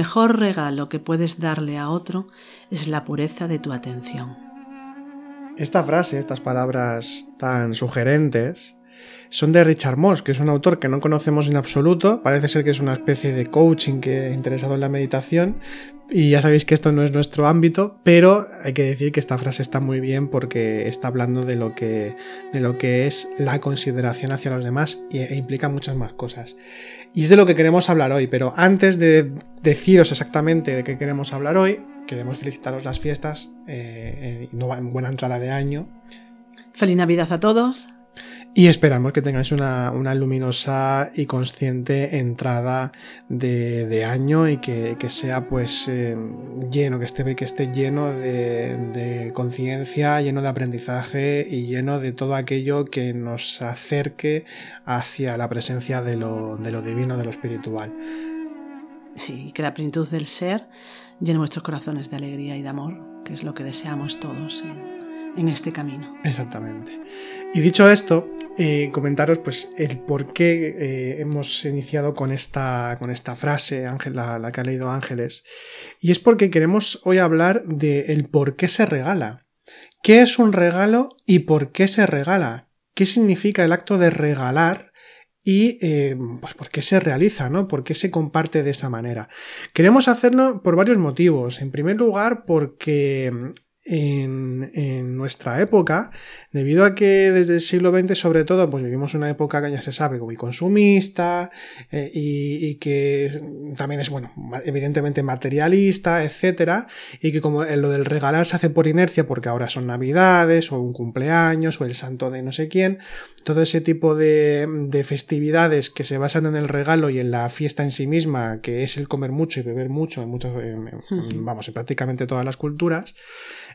Mejor regalo que puedes darle a otro es la pureza de tu atención. Esta frase, estas palabras tan sugerentes, son de Richard Moss, que es un autor que no conocemos en absoluto. Parece ser que es una especie de coaching que interesado en la meditación. Y ya sabéis que esto no es nuestro ámbito, pero hay que decir que esta frase está muy bien porque está hablando de lo que, de lo que es la consideración hacia los demás e implica muchas más cosas. Y es de lo que queremos hablar hoy, pero antes de deciros exactamente de qué queremos hablar hoy, queremos felicitaros las fiestas, eh, en buena entrada de año. Feliz Navidad a todos. Y esperamos que tengáis una, luminosa y consciente entrada de, año y que, sea pues eh, lleno, que esté, que esté lleno de, conciencia, lleno de aprendizaje y lleno de todo aquello que nos acerque hacia la presencia de lo, divino, de lo espiritual. Sí, que la plenitud del ser llene nuestros corazones de alegría y de amor, que es lo que deseamos todos en este camino. Exactamente. Y dicho esto, eh, comentaros pues el por qué eh, hemos iniciado con esta, con esta frase, Ángel, la, que ha leído Ángeles. Y es porque queremos hoy hablar de el por qué se regala. ¿Qué es un regalo y por qué se regala? ¿Qué significa el acto de regalar? y eh, pues por qué se realiza, ¿no? ¿Por qué se comparte de esa manera? Queremos hacerlo por varios motivos. En primer lugar, porque en, nuestra época, debido a que desde el siglo XX sobre todo, pues vivimos una época que ya se sabe muy consumista eh, y, que también es, bueno, evidentemente materialista, etcétera, y que como lo del regalar se hace por inercia porque ahora son navidades o un cumpleaños o el santo de no sé quién, todo ese tipo de, de festividades que se basan en el regalo y en la fiesta en sí misma, que es el comer mucho y beber mucho en muchas, vamos, en prácticamente todas las culturas,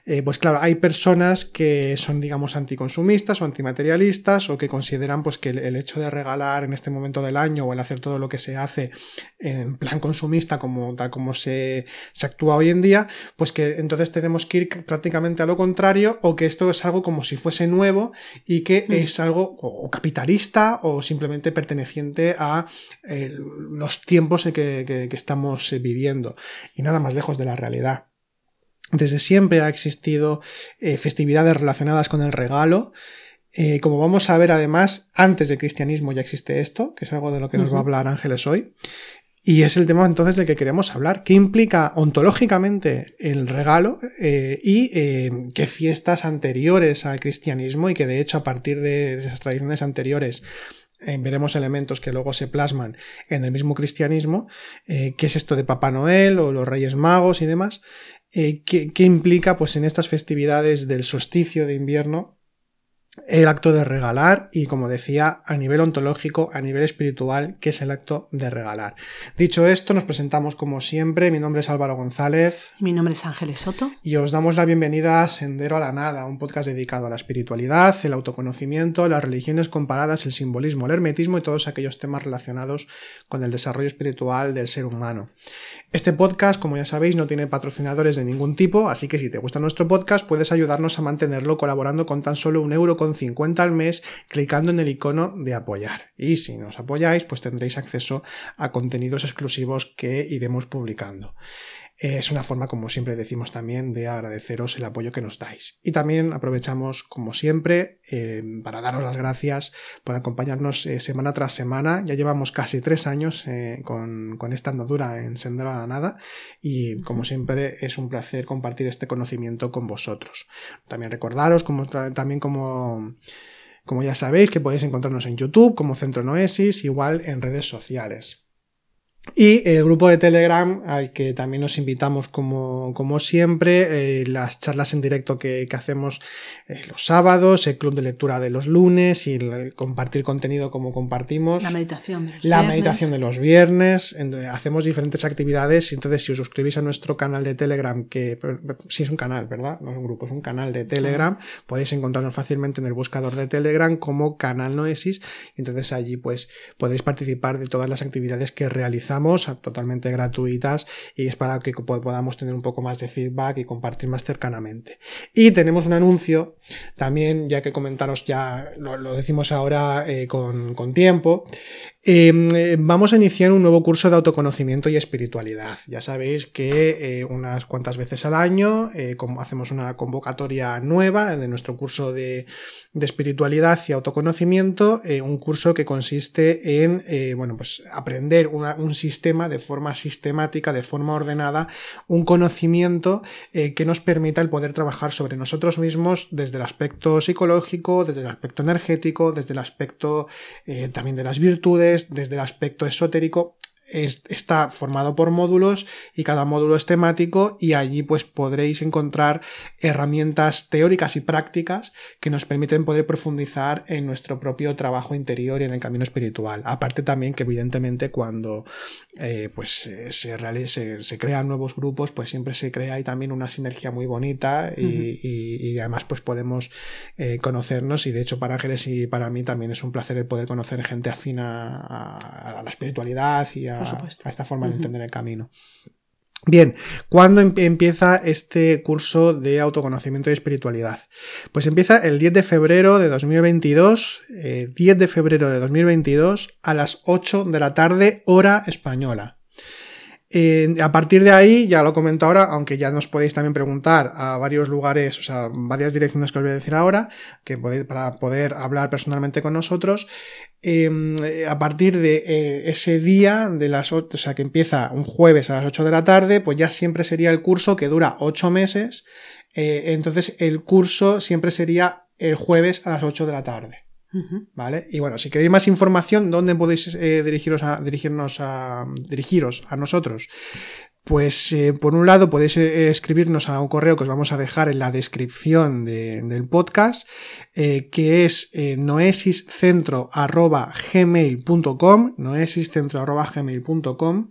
eh, pues claro, hay personas que son, digamos, anticonsumistas o antimaterialistas o que consideran pues que el, hecho de regalar en este momento del año o el hacer todo lo que se hace en plan consumista como tal como se, se actúa hoy en día, pues que entonces tenemos que ir prácticamente a lo contrario o que esto es algo como si fuese nuevo y que mm. es algo o capitalista o simplemente perteneciente a eh, los tiempos en que, que estamos viviendo y nada más lejos de la realidad. Desde siempre ha existido eh, festividades relacionadas con el regalo. Eh, como vamos a ver además, antes del cristianismo ya existe esto, que es algo de lo que nos va a hablar Ángeles hoy. Y es el tema entonces del que queremos hablar. ¿Qué implica ontológicamente el regalo eh, y qué fiestas anteriores al cristianismo y que de hecho a partir de esas tradiciones anteriores veremos elementos que luego se plasman en el mismo cristianismo, qué es esto de Papá Noel o los Reyes Magos y demás, eh, ¿qué, implica pues en estas festividades del solsticio de invierno el acto de regalar y como decía a nivel ontológico, a nivel espiritual, que es el acto de regalar. Dicho esto, nos presentamos como siempre, mi nombre es Álvaro González. Mi nombre es Ángeles Soto. Y os damos la bienvenida a Sendero a la Nada, un podcast dedicado a la espiritualidad, el autoconocimiento, las religiones comparadas, el simbolismo, el hermetismo y todos aquellos temas relacionados con el desarrollo espiritual del ser humano. Este podcast, como ya sabéis, no tiene patrocinadores de ningún tipo, así que si te gusta nuestro podcast puedes ayudarnos a mantenerlo colaborando con tan solo un euro con 50 al mes clicando en el icono de apoyar. Y si nos apoyáis, pues tendréis acceso a contenidos exclusivos que iremos publicando. Es una forma, como siempre decimos también, de agradeceros el apoyo que nos dais. Y también aprovechamos, como siempre, eh, para daros las gracias por acompañarnos eh, semana tras semana. Ya llevamos casi tres años eh, con, esta andadura en Sendero a la Nada y, como siempre, es un placer compartir este conocimiento con vosotros. También recordaros, como, también como... Como ya sabéis, que podéis encontrarnos en YouTube como Centro Noesis, igual en redes sociales. Y el grupo de Telegram, al que también nos invitamos como, como siempre, eh, las charlas en directo que, que hacemos eh, los sábados, el club de lectura de los lunes y el, compartir contenido como compartimos. La meditación de los La viernes. meditación de los viernes. en donde hacemos diferentes actividades. Entonces, si os suscribís a nuestro canal de Telegram, que sí es un canal, ¿verdad? No es un grupo, es un canal de Telegram, podéis encontrarnos fácilmente en el buscador de Telegram como canal Noesis. Entonces allí, pues, podréis participar de todas las actividades que realizamos totalmente gratuitas y es para que podamos tener un poco más de feedback y compartir más cercanamente. Y tenemos un anuncio también, ya que comentaros ya, lo, decimos ahora eh, con, con tiempo, Em, eh, vamos a iniciar un nuevo curso de autoconocimiento y espiritualidad. Ya sabéis que eh, unas cuantas veces al año eh, hacemos una convocatoria nueva de nuestro curso de, espiritualidad y autoconocimiento, un curso que consiste en bueno, pues aprender un sistema de forma sistemática, de forma ordenada, un conocimiento que nos permita el poder trabajar sobre nosotros mismos desde el aspecto psicológico, desde el aspecto energético, desde el aspecto también de las virtudes, desde el aspecto esotérico es, está formado por módulos y cada módulo es temático y allí pues podréis encontrar herramientas teóricas y prácticas que nos permiten poder profundizar en nuestro propio trabajo interior y en el camino espiritual. Aparte también que evidentemente cuando eh, pues se, se, se, crean nuevos grupos pues siempre se crea ahí también una sinergia muy bonita y, uh -huh. y, y además pues podemos eh, conocernos y de hecho para Ángeles y para mí también es un placer el poder conocer gente afina a, a la espiritualidad y a, a esta forma uh -huh. de entender el camino. Bien, ¿cuándo empieza este curso de autoconocimiento y espiritualidad? Pues empieza el 10 de febrero de 2022, eh, 10 de febrero de 2022 a las 8 de la tarde, hora española. A partir de ahí, ya lo comento ahora, aunque ya nos podéis también preguntar a varios lugares, o sea, varias direcciones que os voy a decir ahora, que podéis, para poder hablar personalmente con nosotros. Eh, a partir de eh, ese día, de las 8, o sea, que empieza un jueves a las 8 de la tarde, pues ya siempre sería el curso que dura 8 meses. Eh, entonces, el curso siempre sería el jueves a las 8 de la tarde. ¿Vale? Y bueno, si queréis más información, ¿dónde podéis eh, dirigiros a, dirigirnos a, dirigiros a nosotros? Pues eh, por un lado podéis eh, escribirnos a un correo que os vamos a dejar en la descripción de, del podcast, que es noesiscentro.gmail.com, noesiscentro.gmail.com,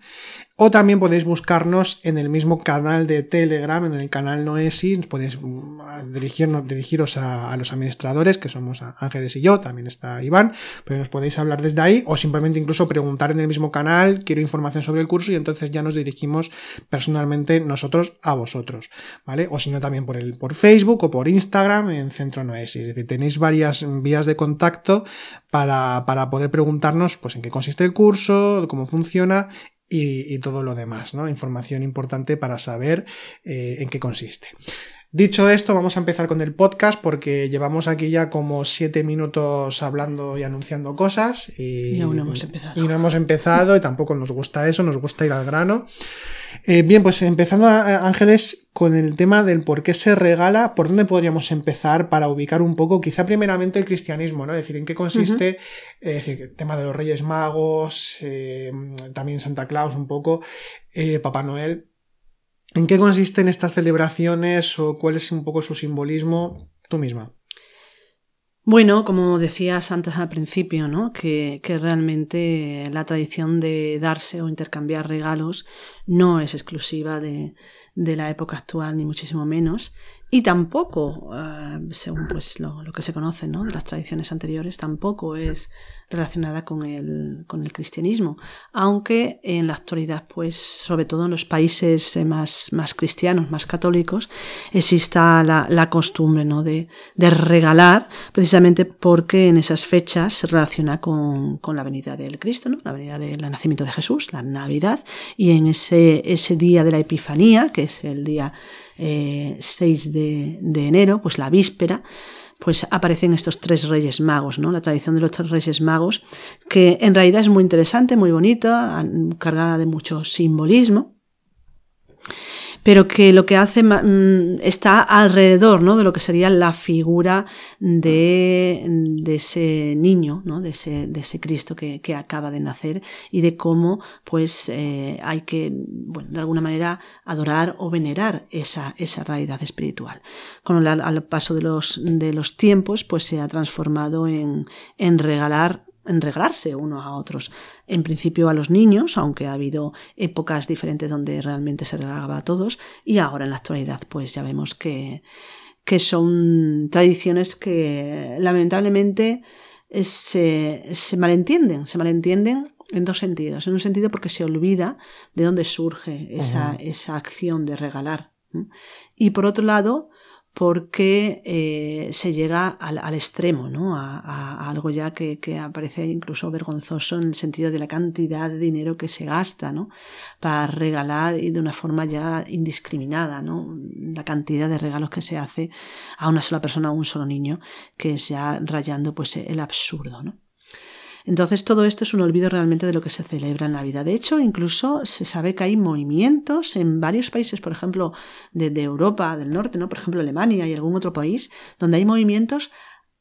o también podéis buscarnos en el mismo canal de Telegram, en el canal Noesis, podéis dirigirnos, dirigiros a, a, los administradores, que somos Ángeles y yo, también está Iván, pero nos podéis hablar desde ahí, o simplemente incluso preguntar en el mismo canal, quiero información sobre el curso, y entonces ya nos dirigimos personalmente nosotros a vosotros, ¿vale? O si no también por, el, por Facebook o por Instagram en Centro Noesis, es decir, tenéis varias vías de contacto para, para poder preguntarnos pues en qué consiste el curso, cómo funciona y, y, todo lo demás, ¿no? Información importante para saber eh, en qué consiste. Dicho esto, vamos a empezar con el podcast porque llevamos aquí ya como siete minutos hablando y anunciando cosas y, y aún no hemos empezado. Y no hemos empezado y tampoco nos gusta eso, nos gusta ir al grano. Eh, bien, pues empezando Ángeles con el tema del por qué se regala, ¿por dónde podríamos empezar para ubicar un poco, quizá primeramente el cristianismo, ¿no? Es decir, en qué consiste, uh -huh. es decir, el tema de los Reyes Magos, eh, también Santa Claus un poco, eh, Papá Noel. ¿En qué consisten estas celebraciones o cuál es un poco su simbolismo? Tú misma. Bueno, como decías antes al principio, ¿no? Que, que, realmente la tradición de darse o intercambiar regalos no es exclusiva de, de la época actual, ni muchísimo menos. Y tampoco, uh, según pues lo, lo, que se conoce ¿no? de las tradiciones anteriores, tampoco es relacionada con el, con el cristianismo. Aunque en la actualidad, pues, sobre todo en los países más, más cristianos, más católicos, exista la, la costumbre ¿no? de, de, regalar, precisamente porque en esas fechas se relaciona con, con la venida del Cristo, ¿no? la venida del nacimiento de Jesús, la Navidad, y en ese, ese día de la Epifanía, que es el día eh, 6 de, de enero, pues la víspera, pues aparecen estos tres reyes magos, ¿no? La tradición de los tres reyes magos, que en realidad es muy interesante, muy bonita, cargada de mucho simbolismo. Pero que lo que hace mm, está alrededor ¿no? de lo que sería la figura de, de ese niño, ¿no? de, ese, de ese Cristo que, que, acaba de nacer y de cómo pues eh, hay que, bueno, de alguna manera adorar o venerar esa, esa realidad espiritual. Con el, al paso de los, de los tiempos pues se ha transformado en, en regalar en regalarse unos a otros. En principio a los niños, aunque ha habido épocas diferentes donde realmente se regalaba a todos, y ahora en la actualidad pues ya vemos que, que son tradiciones que lamentablemente se, se malentienden, se malentienden en dos sentidos. En un sentido porque se olvida de dónde surge esa, esa acción de regalar. Y por otro lado, porque eh, se llega al, al extremo, ¿no? A, a, algo ya que, que, aparece incluso vergonzoso en el sentido de la cantidad de dinero que se gasta, ¿no? Para regalar y de una forma ya indiscriminada, ¿no? La cantidad de regalos que se hace a una sola persona, a un solo niño, que es ya rayando pues el absurdo, ¿no? Entonces todo esto es un olvido realmente de lo que se celebra en Navidad. De hecho, incluso se sabe que hay movimientos en varios países, por ejemplo, de, de Europa del Norte, ¿no? Por ejemplo, Alemania y algún otro país, donde hay movimientos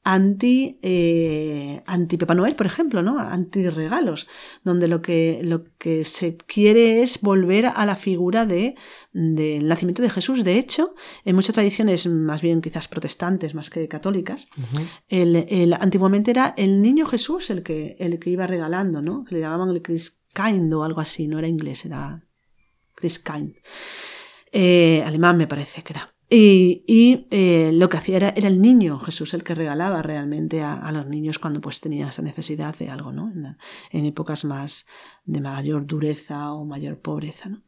anti, eh, anti Papá Noel, por ejemplo, ¿no? Anti regalos, donde lo que, lo que se quiere es volver a la figura de, del nacimiento de Jesús. De hecho, en muchas tradiciones, más bien quizás protestantes, más que católicas, uh -huh. el, el, antiguamente era el niño Jesús el que, el que iba regalando, ¿no? Le llamaban el Christkind o algo así, no era inglés, era Christkind. Eh, alemán me parece que era. Y, y eh, lo que hacía era, era, el niño Jesús el que regalaba realmente a, a, los niños cuando pues tenía esa necesidad de algo, ¿no? En, épocas más de mayor dureza o mayor pobreza, ¿no?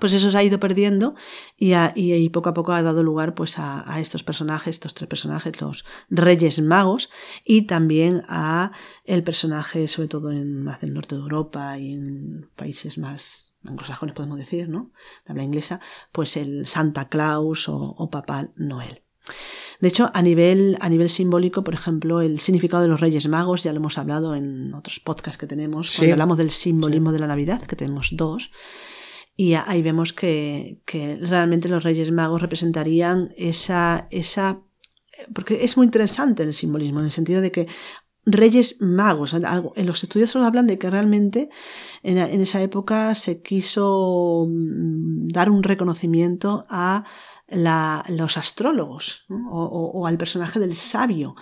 pues eso se ha ido perdiendo y, a, y, y, poco a poco ha dado lugar pues a, a, estos personajes, estos tres personajes, los reyes magos y también a el personaje, sobre todo en más del norte de Europa y en países más anglosajones podemos decir, ¿no? De habla inglesa, pues el Santa Claus o, o Papá Noel. De hecho, a nivel, a nivel simbólico, por ejemplo, el significado de los Reyes Magos, ya lo hemos hablado en otros podcasts que tenemos, sí. cuando hablamos del simbolismo sí. de la Navidad, que tenemos dos, y ahí vemos que, que realmente los Reyes Magos representarían esa, esa, porque es muy interesante el simbolismo, en el sentido de que Reyes Magos. En los estudiosos hablan de que realmente en, esa época se quiso mm, dar un reconocimiento a los astrólogos o, al personaje del sabio,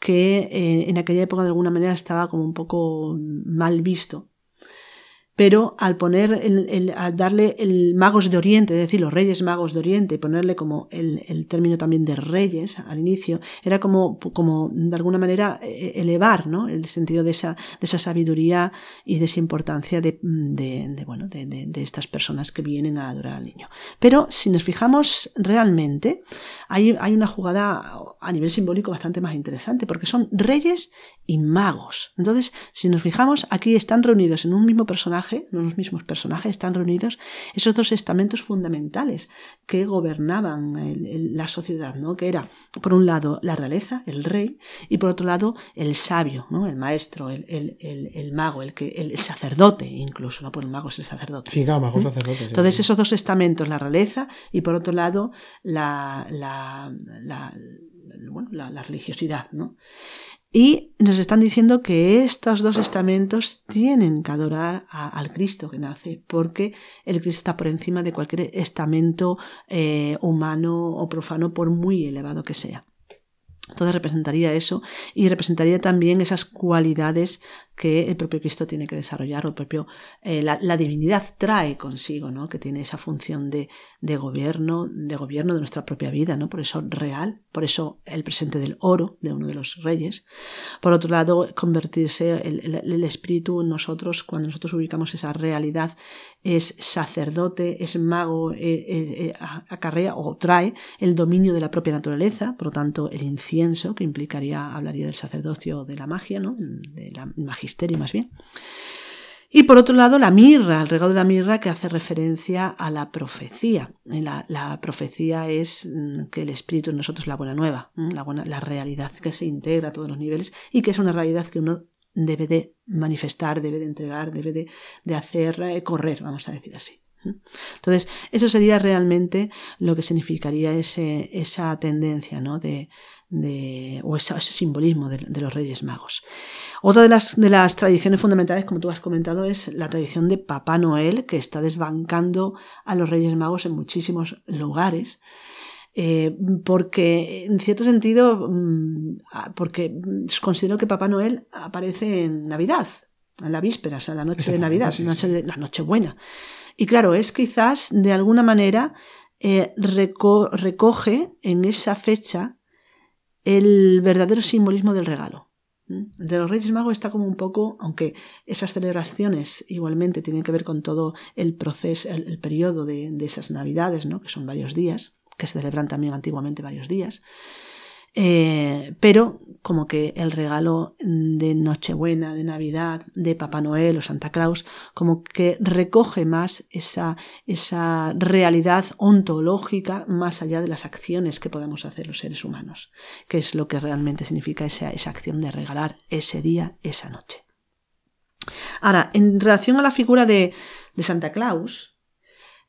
que eh, en aquella época de alguna manera estaba como un poco mal visto pero al poner el, el, al darle el magos de Oriente, es decir, los reyes magos de Oriente, y ponerle como el, el término también de reyes al inicio, era como, como de alguna manera e, elevar, ¿no? El sentido de esa, de esa sabiduría y de esa importancia de, de, de bueno, de, de, estas personas que vienen a adorar al niño. Pero si nos fijamos realmente, hay, hay una jugada a nivel simbólico bastante más interesante, porque son reyes y magos. Entonces, si nos fijamos, aquí están reunidos en un mismo personaje personaje, no los mismos personajes, están reunidos esos dos estamentos fundamentales que gobernaban el, el, la sociedad, ¿no? Que era, por un lado, la realeza, el rey, y por otro lado, el sabio, ¿no? El maestro, el, el mago, el que, el, sacerdote, incluso, no por el mago es el sacerdote. Sí, claro, mago ¿Mm? sacerdote. Entonces, esos dos estamentos, la realeza, y por otro lado, la, la, la, la religiosidad, ¿no? Y nos están diciendo que estos dos estamentos tienen que adorar al Cristo que nace, porque el Cristo está por encima de cualquier estamento eh, humano o profano, por muy elevado que sea. Entonces representaría eso y representaría también esas cualidades que el propio Cristo tiene que desarrollar, o el propio, eh, la, divinidad trae consigo, ¿no? Que tiene esa función de, de, gobierno, de gobierno de nuestra propia vida, ¿no? Por eso real, por eso el presente del oro de uno de los reyes. Por otro lado, convertirse el, el, el espíritu en nosotros, cuando nosotros ubicamos esa realidad, es sacerdote, es mago, eh, eh, acarrea o trae el dominio de la propia naturaleza, por lo tanto, el incienso, que implicaría, hablaría del sacerdocio de la magia, ¿no? De la magia magisterio más bien. Y por otro lado, la mirra, el regalo de la mirra que hace referencia a la profecía. La, la profecía es mm, que el espíritu en nosotros es la buena nueva, la, buena, la realidad que se integra a todos los niveles y que es una realidad que uno debe de manifestar, debe de entregar, debe de, de hacer eh, correr, vamos a decir así. Entonces, eso sería realmente lo que significaría ese, esa tendencia, ¿no? De, de, o ese, simbolismo de, de, los Reyes Magos. Otra de las, de las tradiciones fundamentales, como tú has comentado, es la tradición de Papá Noel, que está desbancando a los Reyes Magos en muchísimos lugares. Eh, porque en cierto sentido, mm, porque considero que Papá Noel aparece en Navidad, en la víspera, o sea, la noche de Navidad, la noche de, la noche buena. Y claro, es quizás de alguna manera eh, recoge en esa fecha el verdadero simbolismo del regalo. El de los Reyes Magos está como un poco, aunque esas celebraciones igualmente tienen que ver con todo el proceso, el, periodo de, de, esas Navidades, ¿no? que son varios días, que se celebran también antiguamente varios días. Eh, pero como que el regalo de Nochebuena, de Navidad, de Papá Noel o Santa Claus, como que recoge más esa, esa realidad ontológica más allá de las acciones que podemos hacer los seres humanos, que es lo que realmente significa esa, esa acción de regalar ese día, esa noche. Ahora, en relación a la figura de, de Santa Claus,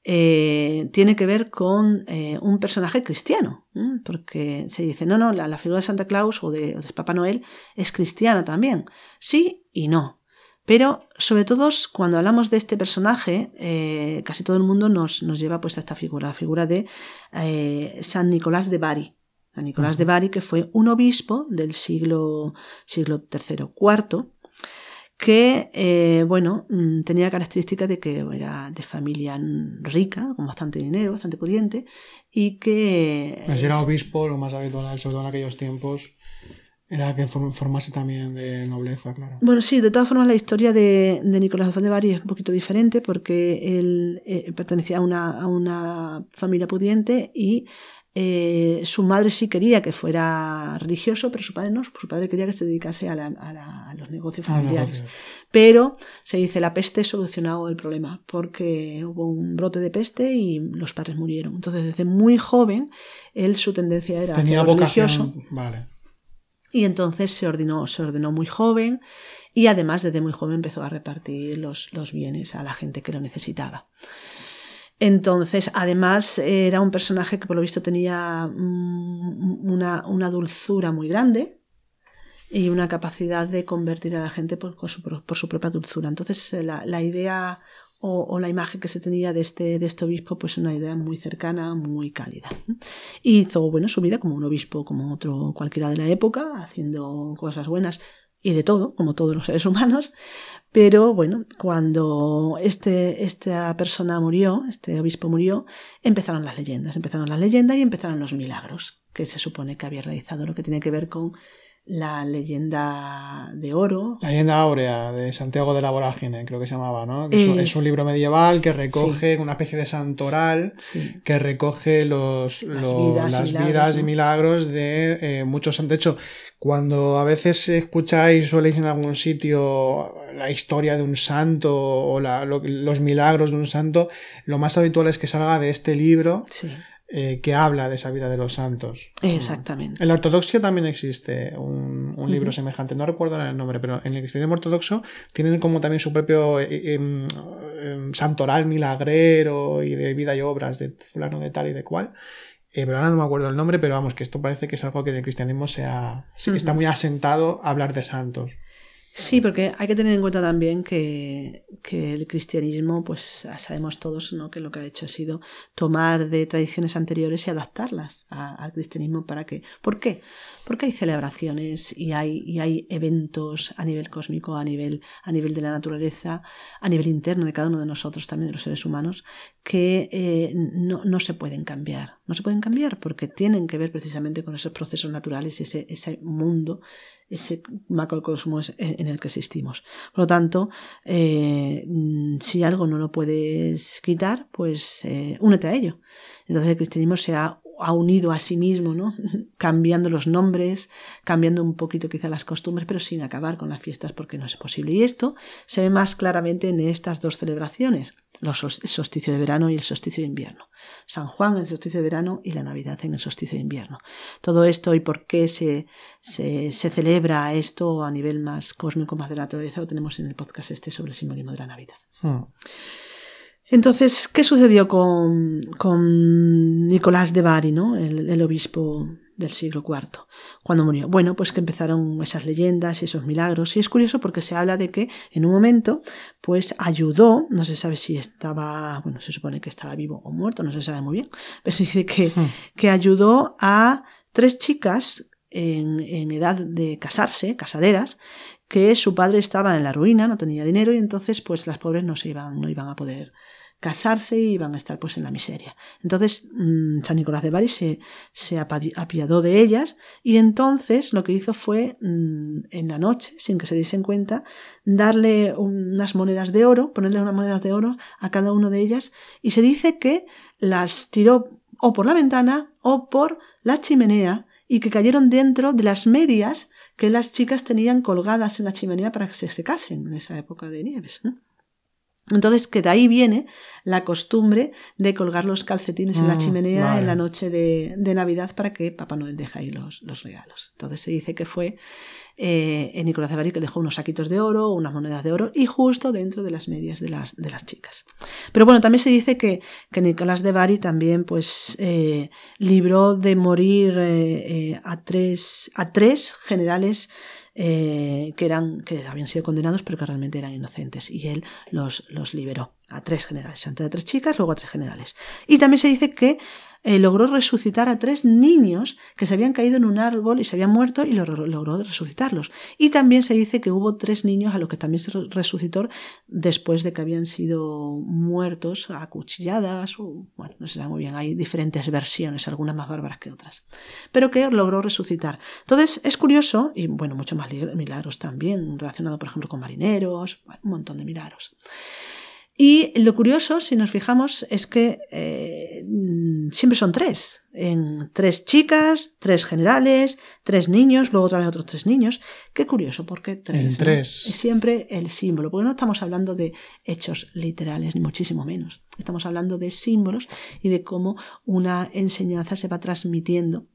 eh, tiene que ver con eh, un personaje cristiano, porque se dice, no, no, la, figura de Santa Claus o de, Papá Noel es cristiana también. Sí y no. Pero sobre todo cuando hablamos de este personaje, eh, casi todo el mundo nos, nos, lleva pues a esta figura, la figura de San Nicolás de Bari. San Nicolás de Bari, que fue un obispo del siglo, siglo III, IV, que, eh, bueno, mm, tenía características de que era de familia rica, con bastante dinero, bastante pudiente, y que... Pues era obispo, lo más habitual, sobre todo en aquellos tiempos, era que formase también de nobleza, claro. Bueno, sí, de todas formas la historia de, de Nicolás de Bari es un poquito diferente porque él eh, pertenecía a una, a una familia pudiente y eh, su madre sí quería que fuera religioso, pero su padre no. Su padre quería que se dedicase a, los negocios familiares. Pero se dice, la peste solucionó el problema, porque hubo un brote de peste y los padres murieron. Entonces, desde muy joven, él su tendencia era Tenía religioso. Vale. Y entonces se ordenó, se ordenó muy joven y además desde muy joven empezó a repartir los, los bienes a la gente que lo necesitaba. Entonces, además, era un personaje que por lo visto tenía mm, una, dulzura muy grande y una capacidad de convertir a la gente por, su, propia dulzura. Entonces, la, la idea o, la imagen que se tenía de este, este obispo, pues una idea muy cercana, muy cálida. Hizo, bueno, su vida como un obispo, como otro cualquiera de la época, haciendo cosas buenas y de todo, como todos los seres humanos, pero bueno, cuando este, esta persona murió, este obispo murió, empezaron las leyendas, empezaron las leyendas y empezaron los milagros que se supone que había realizado, lo que tiene que ver con la leyenda de oro. La leyenda áurea de Santiago de la Vorágine, creo que se llamaba, ¿no? Es, un libro medieval que recoge una especie de santoral que recoge los, las, vidas, y milagros de eh, muchos santos. De hecho, cuando a veces escucháis o leéis en algún sitio la historia de un santo o los milagros de un santo, lo más habitual es que salga de este libro. Sí eh, que habla de esa vida de los santos. Exactamente. En la ortodoxia también existe un, libro semejante, no recuerdo el nombre, pero en el cristianismo ortodoxo tienen como también su propio eh, em, em, santoral milagrero y de vida y obras de fulano de tal y de cual. Eh, pero ahora no me acuerdo el nombre, pero vamos, que esto parece que es algo que del cristianismo sea, está muy asentado hablar de santos. Sí, porque hay que tener en cuenta también que, que, el cristianismo, pues sabemos todos ¿no? que lo que ha hecho ha sido tomar de tradiciones anteriores y adaptarlas al cristianismo para que. ¿Por qué? Porque hay celebraciones y hay, y hay eventos a nivel cósmico, a nivel, a nivel de la naturaleza, a nivel interno de cada uno de nosotros, también de los seres humanos, que eh, no, no, se pueden cambiar. No se pueden cambiar porque tienen que ver precisamente con esos procesos naturales y ese, ese mundo ese macrocosmos en el que existimos. Por lo tanto, eh, si algo no lo puedes quitar, pues eh, únete a ello. Entonces el cristianismo se ha, unido a sí mismo, ¿no? cambiando los nombres, cambiando un poquito quizá las costumbres, pero sin acabar con las fiestas porque no es posible. Y esto se ve más claramente en estas dos celebraciones el solsticio de verano y el solsticio de invierno. San Juan en el solsticio de verano y la Navidad en el solsticio de invierno. Todo esto y por qué se, se, celebra esto a nivel más cósmico, más de la naturaleza, lo tenemos en el podcast este sobre el simbolismo de la Navidad. Hmm. Entonces, ¿qué sucedió con, con Nicolás de Bari, ¿no? el, obispo del siglo IV, cuando murió? Bueno, pues que empezaron esas leyendas y esos milagros. Y es curioso porque se habla de que en un momento, pues ayudó, no se sabe si estaba, bueno, se supone que estaba vivo o muerto, no se sabe muy bien, pero se dice que, que ayudó a tres chicas en, en, edad de casarse, casaderas, que su padre estaba en la ruina, no tenía dinero y entonces pues las pobres no se iban, no iban a poder casarse y iban a estar pues en la miseria. Entonces mm, San Nicolás de Bari se, se, apiadó de ellas y entonces lo que hizo fue mm, en la noche, sin que se diesen cuenta, darle unas monedas de oro, ponerle unas monedas de oro a cada una de ellas y se dice que las tiró o por la ventana o por la chimenea y que cayeron dentro de las medias que las chicas tenían colgadas en la chimenea para que se secasen en esa época de nieves. Entonces, que de ahí viene la costumbre de colgar los calcetines en la mm, chimenea en la noche de, Navidad para que Papá Noel deje ahí los, regalos. Entonces se dice que fue eh, Nicolás de Bari que dejó unos saquitos de oro, unas monedas de oro y justo dentro de las medias de las, de las chicas. Pero bueno, también se dice que, que Nicolás de Bari también pues eh, libró de morir eh, eh, a, tres, a tres generales eh, que, eran, que habían sido condenados pero que realmente eran inocentes y él los, los liberó a tres generales, antes a tres chicas, luego a tres generales. Y también se dice que eh, logró resucitar a tres niños que se habían caído en un árbol y se habían muerto y logró resucitarlos. Y también se dice que hubo tres niños a los que también se resucitó después de que habían sido muertos a cuchilladas o, bueno, no se sabe muy bien, hay diferentes versiones, algunas más bárbaras que otras, pero que logró resucitar. Entonces es curioso, y bueno, muchos más milagros también, relacionado por ejemplo con marineros, un montón de milagros. Y lo curioso, si nos fijamos, es que eh, siempre son tres. En tres chicas, tres generales, tres niños, luego otra vez otros tres niños. Qué curioso, porque tres. tres. Es siempre el símbolo, porque no estamos hablando de hechos literales, ni muchísimo menos. Estamos hablando de símbolos y de cómo una enseñanza se va transmitiendo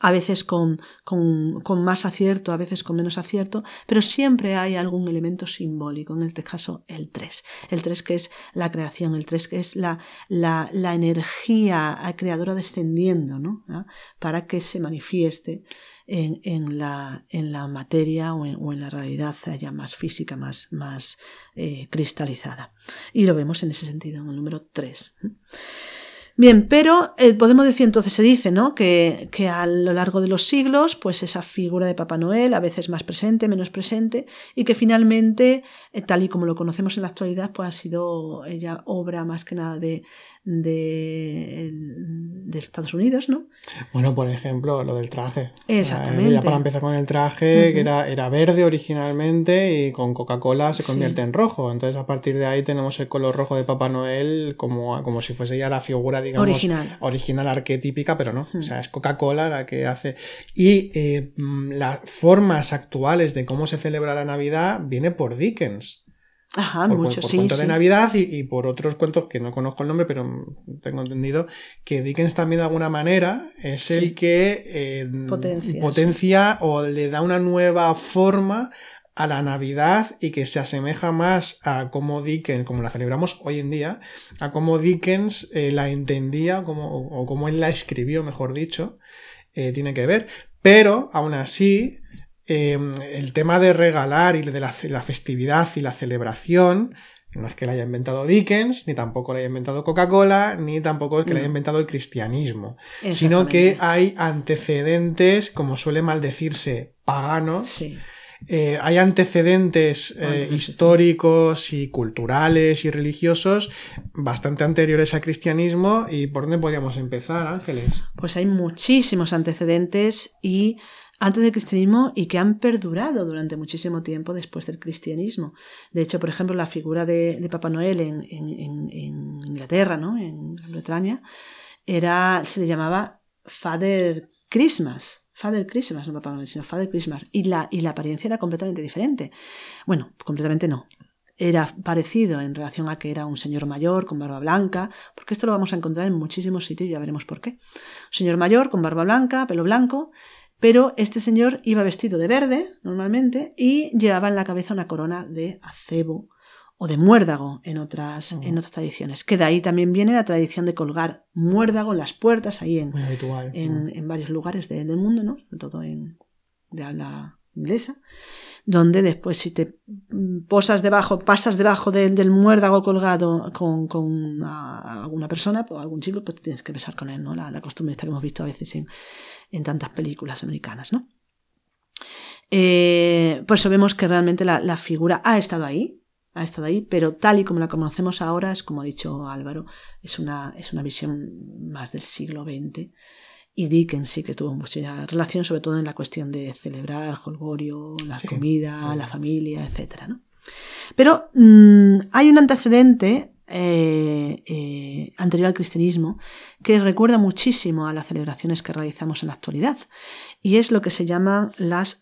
a veces con, con, con, más acierto, a veces con menos acierto, pero siempre hay algún elemento simbólico, en este caso el 3. El 3 que es la creación, el 3 que es la, la, la energía creadora descendiendo, ¿no? ¿Ah? Para que se manifieste en, en, la, en la materia o en, la realidad ya más física, más, más eh, cristalizada. Y lo vemos en ese sentido, en el número 3. Bien, pero eh, podemos decir entonces, se dice, ¿no? Que, que, a lo largo de los siglos, pues esa figura de Papá Noel, a veces más presente, menos presente, y que finalmente, eh, tal y como lo conocemos en la actualidad, pues ha sido ella obra más que nada de, de, de, Estados Unidos, ¿no? Bueno, por ejemplo, lo del traje. Exactamente. Ya para empezar con el traje, que era, era verde originalmente y con Coca-Cola se convierte en rojo. Entonces, a partir de ahí tenemos el color rojo de Papá Noel como, como si fuese ya la figura, digamos, original, original arquetípica, pero no. O sea, es Coca-Cola la que hace. Y eh, mm, las formas actuales de cómo se celebra la Navidad viene por Dickens. Ajá, por, mucho, por, cuentos de Navidad y, por otros cuentos que no conozco el nombre, pero tengo entendido que Dickens también de alguna manera es el que eh, potencia, o le da una nueva forma a la Navidad y que se asemeja más a cómo Dickens, como la celebramos hoy en día, a cómo Dickens eh, la entendía como, o cómo él la escribió, mejor dicho, eh, tiene que ver. Pero aún así, Em, el tema de regalar y de la, festividad y la celebración no es que la haya inventado Dickens, ni tampoco la haya inventado Coca-Cola, ni tampoco es que la haya inventado el cristianismo, sino que hay antecedentes, como suele maldecirse, paganos. Eh, hay antecedentes eh, históricos y culturales y religiosos bastante anteriores al cristianismo y por dónde podríamos empezar, Ángeles. Pues hay muchísimos antecedentes y antes del cristianismo y que han perdurado durante muchísimo tiempo después del cristianismo. De hecho, por ejemplo, la figura de, Papá Noel en, Inglaterra, ¿no? en Bretaña, era, se le llamaba Father Christmas. Father Christmas, no Papá Noel, sino Father Christmas. Y la, y la apariencia era completamente diferente. Bueno, completamente no era parecido en relación a que era un señor mayor con barba blanca, porque esto lo vamos a encontrar en muchísimos sitios ya veremos por qué. Señor mayor con barba blanca, pelo blanco, pero este señor iba vestido de verde, normalmente, y llevaba en la cabeza una corona de acebo o de muérdago en otras, en otras tradiciones. Que de ahí también viene la tradición de colgar muérdago en las puertas, ahí en, en, varios lugares del mundo, ¿no? sobre todo en, de habla inglesa, donde después si te posas debajo, pasas debajo del muérdago colgado con, con alguna persona, o pues, algún chico, pues tienes que besar con él, ¿no? La, costumbre esta que hemos visto a veces en, en tantas películas americanas, ¿no? Eh, por eso vemos que realmente la, la, figura ha estado ahí, ha estado ahí, pero tal y como la conocemos ahora, es como ha dicho Álvaro, es una, es una visión más del siglo XX y Dickens sí que tuvo mucha relación, sobre todo en la cuestión de celebrar holgorio, la comida, la familia, etc. ¿no? Pero mm, hay un antecedente eh, eh, anterior al cristianismo que recuerda muchísimo a las celebraciones que realizamos en la actualidad y es lo que se llaman las,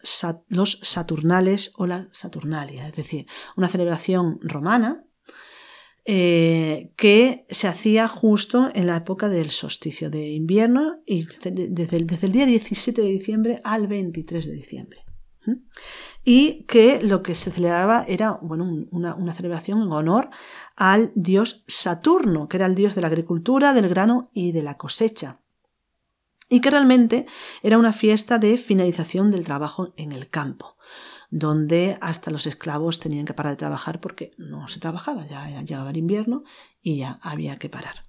los Saturnales o la Saturnalia, es decir, una celebración romana eh, que se hacía justo en la época del solsticio de invierno y desde el día 17 de diciembre al 23 de diciembre. Y que lo que se celebraba era bueno, una, una, celebración en honor al dios Saturno, que era el dios de la agricultura, del grano y de la cosecha. Y que realmente era una fiesta de finalización del trabajo en el campo donde hasta los esclavos tenían que parar de trabajar porque no se trabajaba, ya llegaba el invierno y ya había que parar.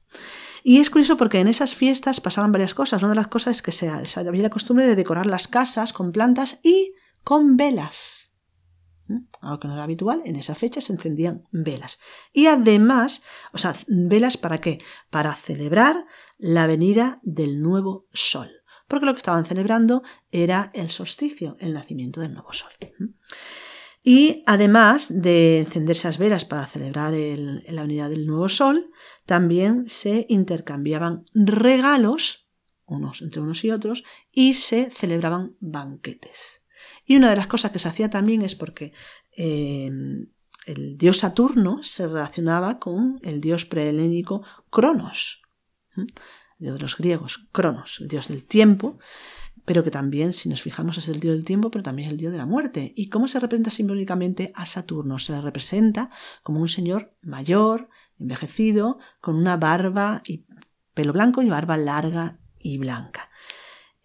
Y es curioso porque en esas fiestas pasaban varias cosas. Una de las cosas es que se, había la costumbre de decorar las casas con plantas y con velas. ¿Mm? Algo que no era habitual, en esa fecha se encendían velas. Y además, o sea, velas para qué? Para celebrar la venida del nuevo sol porque lo que estaban celebrando era el solsticio, el nacimiento del nuevo sol. Y además de encenderse las velas para celebrar la unidad del nuevo sol, también se intercambiaban regalos unos entre unos y otros y se celebraban banquetes. Y una de las cosas que se hacía también es porque eh, el dios Saturno se relacionaba con el dios prehelénico Cronos dios de los griegos, Cronos, el dios del tiempo, pero que también, si nos fijamos, es el dios del tiempo, pero también es el dios de la muerte. ¿Y cómo se representa simbólicamente a Saturno? Se le representa como un señor mayor, envejecido, con una barba y pelo blanco y barba larga y blanca.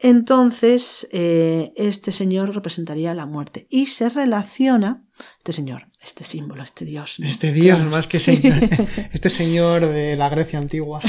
Entonces, eh, este señor representaría la muerte y se relaciona, este señor, este símbolo, este dios. Este dios, más que señor, este señor de la Grecia antigua.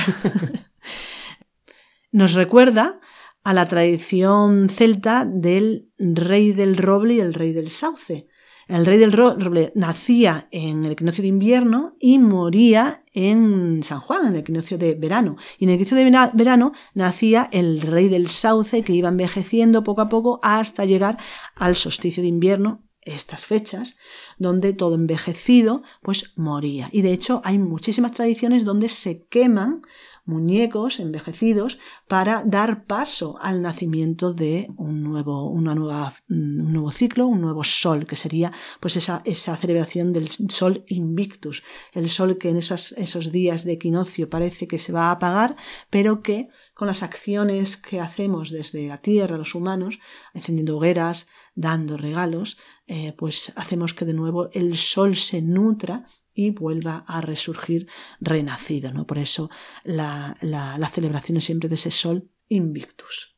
Nos recuerda a la tradición celta del rey del roble y el rey del sauce. El rey del roble nacía en el equinoccio de invierno y moría en San Juan, en el equinoccio de verano. Y en el equinoccio de verano nacía el rey del sauce que iba envejeciendo poco a poco hasta llegar al solsticio de invierno, estas fechas, donde todo envejecido pues moría. Y de hecho hay muchísimas tradiciones donde se queman muñecos envejecidos para dar paso al nacimiento de un nuevo, una nueva, un nuevo ciclo, un nuevo sol, que sería pues esa, esa celebración del sol invictus, el sol que en esos, esos días de equinoccio parece que se va a apagar, pero que con las acciones que hacemos desde la tierra, los humanos, encendiendo hogueras, dando regalos, eh, pues hacemos que de nuevo el sol se nutra y vuelva a resurgir renacido. ¿no? Por eso la, la, la celebración es siempre de ese sol invictus.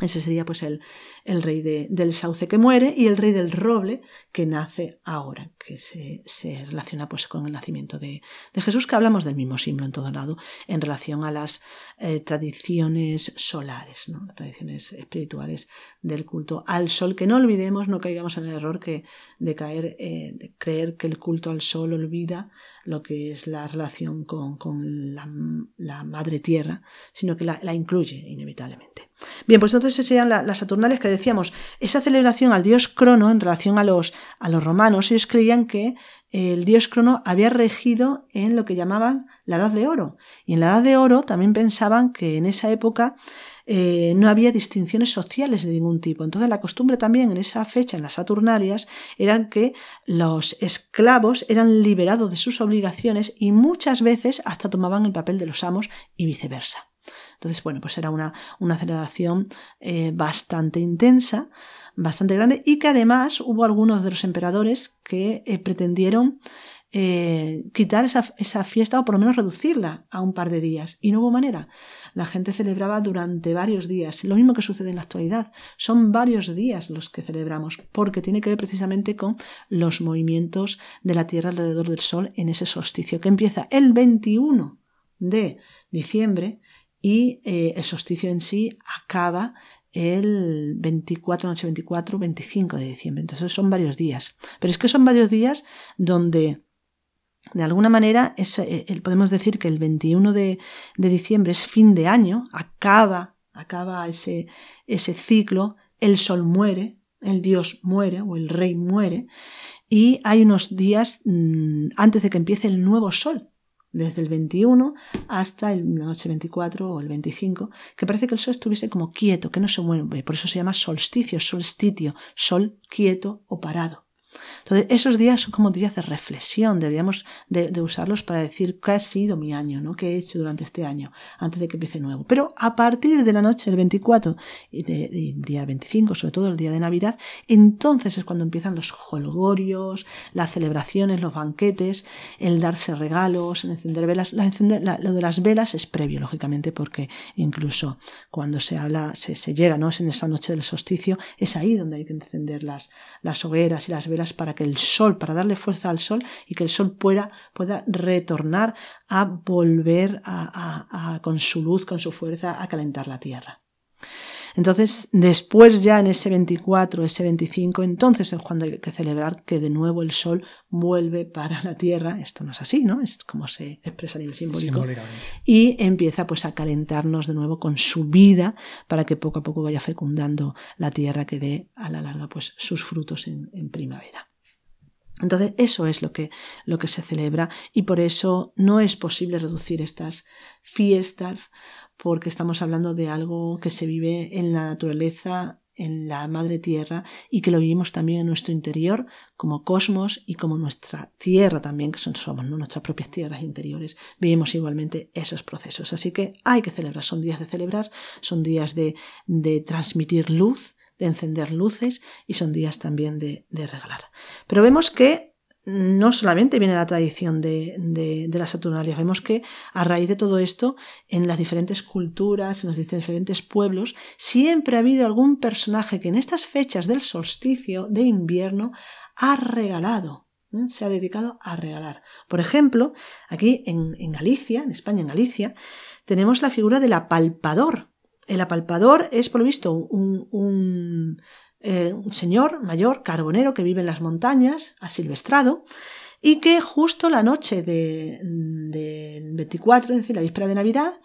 Ese sería pues el, el rey de, del sauce que muere y el rey del roble que nace ahora, que se, relaciona pues con el nacimiento de, Jesús, que hablamos del mismo símbolo en todo lado en relación a las eh, tradiciones solares, ¿no? tradiciones espirituales del culto al sol, que no olvidemos, no caigamos en el error de caer, eh, de creer que el culto al sol olvida lo que es la relación con, la, madre tierra, sino que la, la, incluye inevitablemente. Bien, pues entonces serían las Saturnales que decíamos, esa celebración al dios Crono en relación a los, a los romanos, ellos creían que el dios Crono había regido en lo que llamaban la Edad de Oro. Y en la Edad de Oro también pensaban que en esa época eh, no había distinciones sociales de ningún tipo. Entonces la costumbre también en esa fecha, en las Saturnarias, eran que los esclavos eran liberados de sus obligaciones y muchas veces hasta tomaban el papel de los amos y viceversa. Entonces, bueno, pues era una, una celebración eh, bastante intensa, bastante grande y que además hubo algunos de los emperadores que eh, pretendieron eh, quitar esa, esa, fiesta o por lo menos reducirla a un par de días. Y no hubo manera. La gente celebraba durante varios días. Lo mismo que sucede en la actualidad. Son varios días los que celebramos porque tiene que ver precisamente con los movimientos de la Tierra alrededor del Sol en ese solsticio que empieza el 21 de diciembre y eh, el solsticio en sí acaba el 24, noche 24, 25 de diciembre. Entonces son varios días. Pero es que son varios días donde de alguna manera eh, podemos decir que el 21 de, de, diciembre es fin de año, acaba, acaba ese, ese ciclo, el sol muere, el dios muere o el rey muere y hay unos días mmm, antes de que empiece el nuevo sol desde el 21 hasta el, la noche 24 o el 25, que parece que el sol estuviese como quieto, que no se mueve, por eso se llama solsticio, solstitio, sol quieto o parado. Entonces, esos días son como días de reflexión, deberíamos de, usarlos para decir qué ha sido mi año, ¿no? qué he hecho durante este año, antes de que empiece nuevo. Pero a partir de la noche del 24 y día 25, sobre todo el día de Navidad, entonces es cuando empiezan los holgorios, las celebraciones, los banquetes, el darse regalos, el encender velas. La, lo de las velas es previo, lógicamente, porque incluso cuando se habla, se, se llega, ¿no? Es en esa noche del solsticio, es ahí donde hay que encender las, las hogueras y las velas para que el sol, para darle fuerza al sol y que el sol pueda, pueda retornar a volver a, a, a, con su luz, con su fuerza, a calentar la tierra. Entonces, después ya en ese 24, ese 25, entonces es cuando hay que celebrar que de nuevo el sol vuelve para la tierra. Esto no es así, ¿no? Es como se expresa a nivel simbólico. Y empieza pues a calentarnos de nuevo con su vida para que poco a poco vaya fecundando la tierra que dé a la larga pues sus frutos en, en primavera. Entonces, eso es lo que, lo que se celebra y por eso no es posible reducir estas fiestas porque estamos hablando de algo que se vive en la naturaleza, en la madre tierra y que lo vivimos también en nuestro interior como cosmos y como nuestra tierra también, que son, somos ¿no? nuestras propias tierras interiores, vivimos igualmente esos procesos. Así que hay que celebrar, son días de celebrar, son días de, de transmitir luz, de encender luces y son días también de, de regalar. Pero vemos que no solamente viene la tradición de, de, de, las Saturnalias, vemos que a raíz de todo esto, en las diferentes culturas, en los diferentes pueblos, siempre ha habido algún personaje que en estas fechas del solsticio de invierno ha regalado, ¿eh? se ha dedicado a regalar. Por ejemplo, aquí en, en Galicia, en España, en Galicia, tenemos la figura del apalpador, el apalpador es, por lo visto, un, un, eh, un señor mayor, carbonero, que vive en las montañas, asilvestrado, y que justo la noche del de, de 24, es decir, la víspera de Navidad,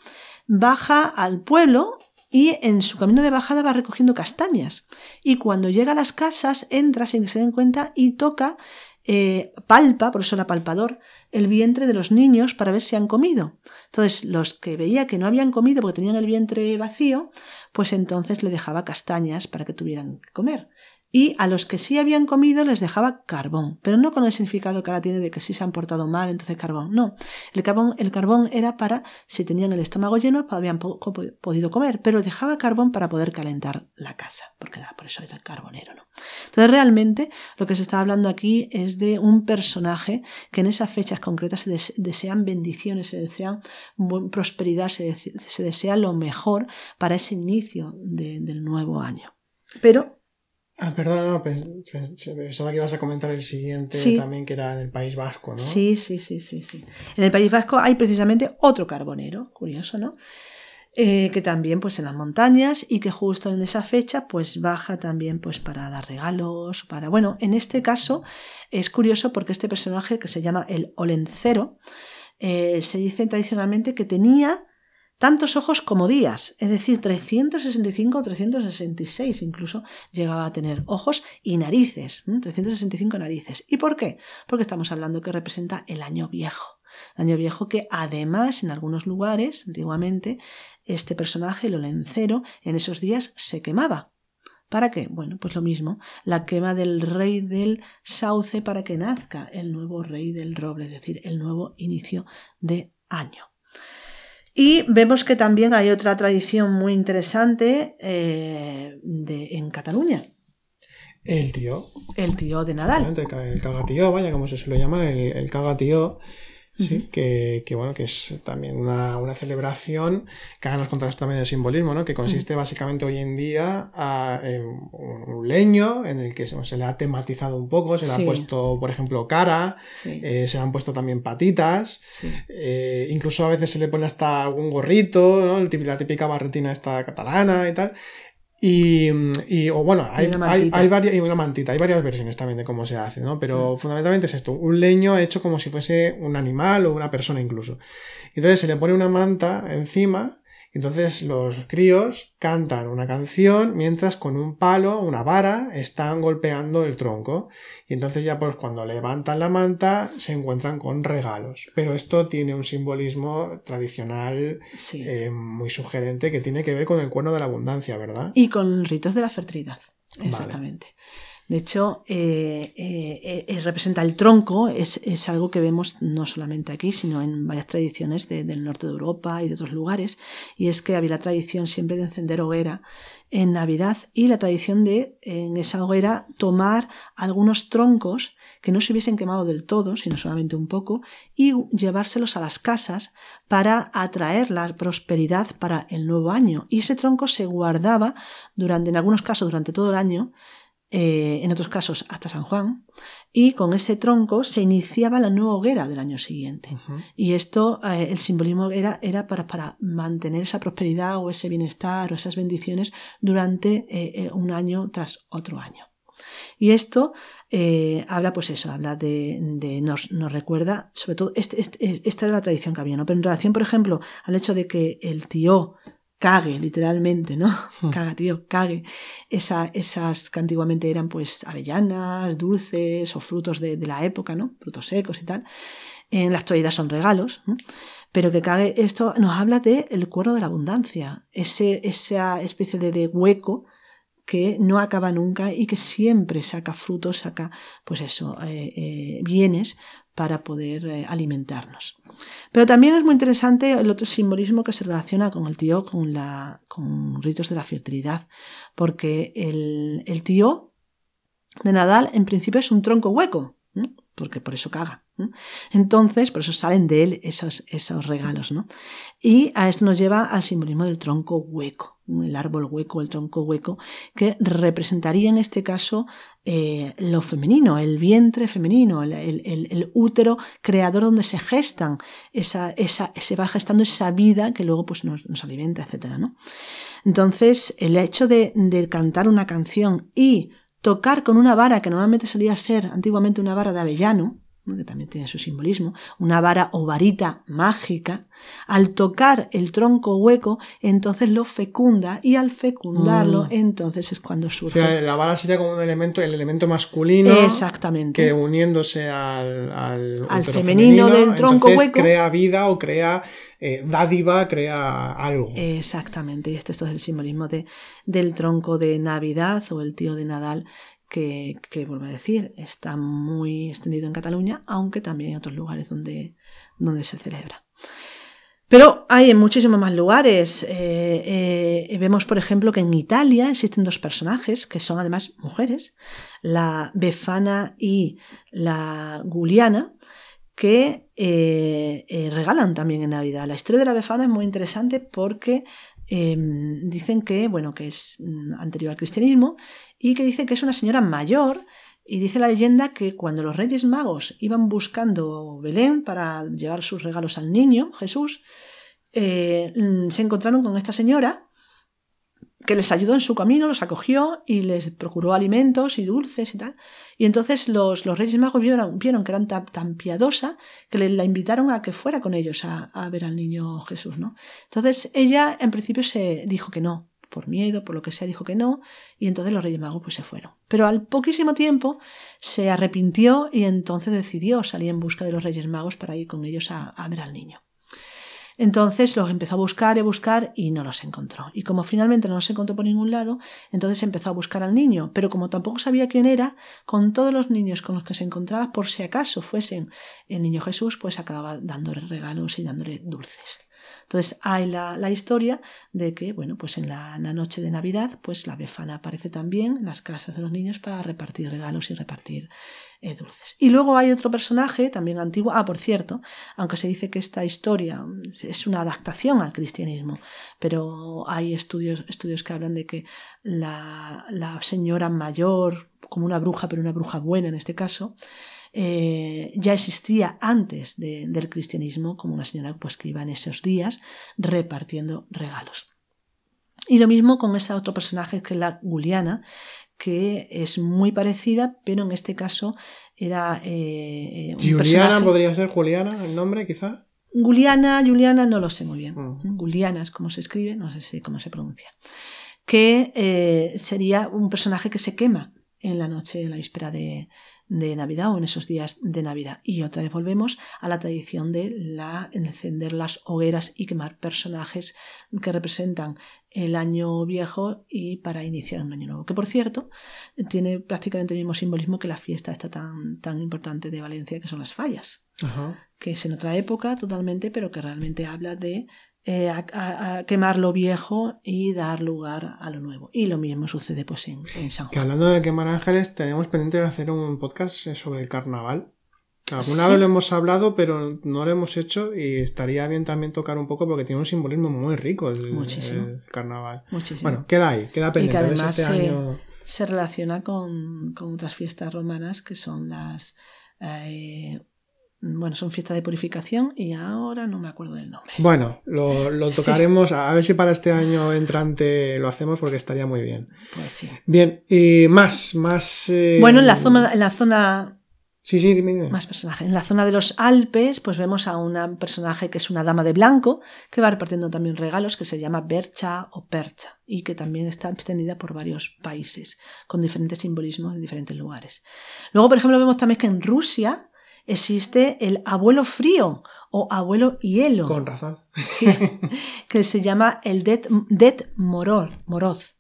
baja al pueblo y en su camino de bajada va recogiendo castañas. Y cuando llega a las casas, entra sin que se den cuenta y toca, eh, palpa, por eso el apalpador, el vientre de los niños para ver si han comido. Entonces, los que veía que no habían comido porque tenían el vientre vacío, pues entonces le dejaba castañas para que tuvieran que comer y a los que sí habían comido les dejaba carbón, pero no con el significado que ahora tiene de que sí se han portado mal, entonces carbón. No, el carbón, el carbón era para si tenían el estómago lleno, habían po podido comer, pero dejaba carbón para poder calentar la casa, porque era, por eso era el carbonero, ¿no? Entonces realmente lo que se está hablando aquí es de un personaje que en esas fechas concretas se des desean bendiciones, se desean prosperidad, se, se, desea lo mejor para ese inicio de, del nuevo año. Pero Ah, perdón, no, pensaba que ibas a comentar el siguiente sí. también, que era en el País Vasco, ¿no? Sí, sí, sí, sí, sí. En el País Vasco hay precisamente otro carbonero, curioso, ¿no? Eh, que también pues en las montañas y que justo en esa fecha pues baja también pues para dar regalos, para... Bueno, en este caso es curioso porque este personaje que se llama el Olencero, eh, se dice tradicionalmente que tenía tantos ojos como días, es decir, 365 o 366 incluso llegaba a tener ojos y narices, ¿eh? 365 narices. ¿Y por qué? Porque estamos hablando que representa el año viejo. Año viejo que además en algunos lugares, antiguamente, este personaje, el olencero, en esos días se quemaba. ¿Para qué? Bueno, pues lo mismo, la quema del rey del sauce para que nazca el nuevo rey del roble, es decir, el nuevo inicio de año. Y vemos que también hay otra tradición muy interesante eh, de, en Cataluña. El tío. El tío de Nadal. El, cagatío, vaya, como se suele llamar, el, el cagatío. Sí, que, que, bueno, que es también una, una celebración que haga los contrastes también del simbolismo, ¿no? Que consiste básicamente hoy en día a, en un leño en el que se, le ha tematizado un poco, se le ha puesto, por ejemplo, cara, eh, se le han puesto también patitas, eh, incluso a veces se le pone hasta algún gorrito, ¿no? La típica barretina esta catalana y tal. Y, y, o bueno, hay, hay, hay, varias, y una mantita, hay varias versiones también de cómo se hace, ¿no? Pero mm. fundamentalmente es esto, un leño hecho como si fuese un animal o una persona incluso. Entonces se le pone una manta encima entonces los críos cantan una canción mientras con un palo, una vara, están golpeando el tronco. Y entonces ya pues cuando levantan la manta se encuentran con regalos. Pero esto tiene un simbolismo tradicional eh, muy sugerente que tiene que ver con el cuerno de la abundancia, ¿verdad? Y con ritos de la fertilidad. Exactamente. De hecho, eh, eh, eh, representa el tronco, es, algo que vemos no solamente aquí, sino en varias tradiciones del norte de Europa y de otros lugares, y es que había la tradición siempre de encender hoguera en Navidad y la tradición de en esa hoguera tomar algunos troncos que no se hubiesen quemado del todo, sino solamente un poco, y llevárselos a las casas para atraer la prosperidad para el nuevo año. Y ese tronco se guardaba durante, en algunos casos, durante todo el año, eh, en otros casos hasta San Juan, y con ese tronco se iniciaba la nueva hoguera del año siguiente. Y esto, eh, el simbolismo era, era para, para, mantener esa prosperidad o ese bienestar o esas bendiciones durante eh, un año tras otro año. Y esto habla, pues eso, habla de, de nos, nos, recuerda, sobre todo, este, este, esta era la tradición que había, ¿no? Pero en relación, por ejemplo, al hecho de que el tío cague, literalmente, ¿no? Hmm. Caga, tío, cague. Esa, esas que antiguamente eran pues avellanas, dulces o frutos de, la época, ¿no? Frutos secos y tal. En la actualidad son regalos, ¿no? pero que cague, esto nos habla del el cuero de la abundancia, ese, esa especie de, de hueco que no acaba nunca y que siempre saca frutos, saca, pues eso, eh, eh, bienes para poder eh, alimentarnos. Pero también es muy interesante el otro simbolismo que se relaciona con el tío, con, la, con ritos de la fertilidad, porque el, el tío de Nadal en principio es un tronco hueco, porque por eso caga. Entonces, por eso salen de él esos, esos regalos. ¿no? Y a esto nos lleva al simbolismo del tronco hueco el árbol hueco, el tronco hueco, que representaría en este caso eh, lo femenino, el vientre femenino, el, útero creador donde se gestan, esa, esa, se va gestando esa vida que luego pues, nos, alimenta, etc. ¿no? Entonces, el hecho de cantar una canción y tocar con una vara que normalmente solía ser antiguamente una vara de avellano, que también tiene su simbolismo, una vara o varita mágica, al tocar el tronco hueco, entonces lo fecunda y al fecundarlo, mm. entonces es cuando surge. O sea, la vara sería como un elemento, el elemento masculino. Exactamente. Que uniéndose al, al, femenino, del tronco hueco. Crea vida o crea eh, dádiva, crea algo. Exactamente. Y este, esto es el simbolismo de, del tronco de Navidad o el tío de Nadal que, vuelvo a decir, está muy extendido en Cataluña, aunque también hay otros lugares donde, donde se celebra. Pero hay en muchísimos más lugares. Eh, eh, vemos, por ejemplo, que en Italia existen dos personajes que son además mujeres, la Befana y la Guliana, que eh, regalan también en Navidad. La historia de la Befana es muy interesante porque em, dicen que, bueno, que es mm, anterior al cristianismo y que dice que es una señora mayor y dice la leyenda que cuando los Reyes Magos iban buscando Belén para llevar sus regalos al niño, Jesús, eh, mm, se encontraron con esta señora que les ayudó en su camino, los acogió y les procuró alimentos y dulces y tal. Y entonces los, los Reyes Magos vieron, vieron que eran tan, piadosa que le, la invitaron a que fuera con ellos a, a, ver al niño Jesús, ¿no? Entonces ella en principio se dijo que no, por miedo, por lo que sea, dijo que no, y entonces los Reyes Magos pues se fueron. Pero al poquísimo tiempo se arrepintió y entonces decidió salir en busca de los Reyes Magos para ir con ellos a, ver al niño. Entonces los empezó a buscar y a buscar y no los encontró. Y como finalmente no los encontró por ningún lado, entonces empezó a buscar al niño. Pero como tampoco sabía quién era, con todos los niños con los que se encontraba, por si acaso fuesen el niño Jesús, pues acababa dándole regalos y dándole dulces. Entonces hay la, la historia de que, bueno, pues en la, noche de Navidad, pues la befana aparece también en las casas de los niños para repartir regalos y repartir eh, dulces. Y luego hay otro personaje, también antiguo, ah, por cierto, aunque se dice que esta historia es una adaptación al cristianismo, pero hay estudios, estudios que hablan de que la, la señora mayor, como una bruja, pero una bruja buena en este caso, eh, ya existía antes de, del cristianismo como una señora pues, que iba en esos días repartiendo regalos. Y lo mismo con ese otro personaje que es la Juliana, que es muy parecida, pero en este caso era eh, un Juliana podría ser Juliana, el nombre quizá. Juliana, Juliana, no lo sé muy bien. Juliana es como se escribe, no sé cómo se pronuncia. Que eh, sería un personaje que se quema en la noche, en la víspera de, de Navidad o en esos días de Navidad. Y otra vez volvemos a la tradición de la encender las hogueras y quemar personajes que representan el año viejo y para iniciar un año nuevo. Que por cierto, tiene prácticamente el mismo simbolismo que la fiesta esta tan, tan importante de Valencia, que son las fallas. Que es en otra época totalmente, pero que realmente habla de eh, a, quemar lo viejo y dar lugar a lo nuevo. Y lo mismo sucede pues en, San Juan. Que hablando de quemar ángeles, tenemos pendiente de hacer un podcast eh, sobre el carnaval. Alguna vez lo hemos hablado, pero no lo hemos hecho y estaría bien también tocar un poco porque tiene un simbolismo muy rico el, carnaval. Muchísimo. Bueno, queda ahí, queda pendiente. Y que además este se, se, relaciona con, con, otras fiestas romanas que son las eh, bueno, son fiestas de purificación y ahora no me acuerdo del nombre. Bueno, lo, tocaremos, a ver si para este año entrante lo hacemos porque estaría muy bien. Pues sí. Bien, y más, más... Eh, bueno, en la zona... En la zona... Sí, sí, dime, Más personajes. En la zona de los Alpes, pues vemos a un personaje que es una dama de blanco, que va repartiendo también regalos, que se llama Bercha o Percha, y que también está extendida por varios países, con diferentes simbolismos en diferentes lugares. Luego, por ejemplo, vemos también que en Rusia, existe el abuelo frío o abuelo hielo. Con razón. que se llama el Det, Det Moroz.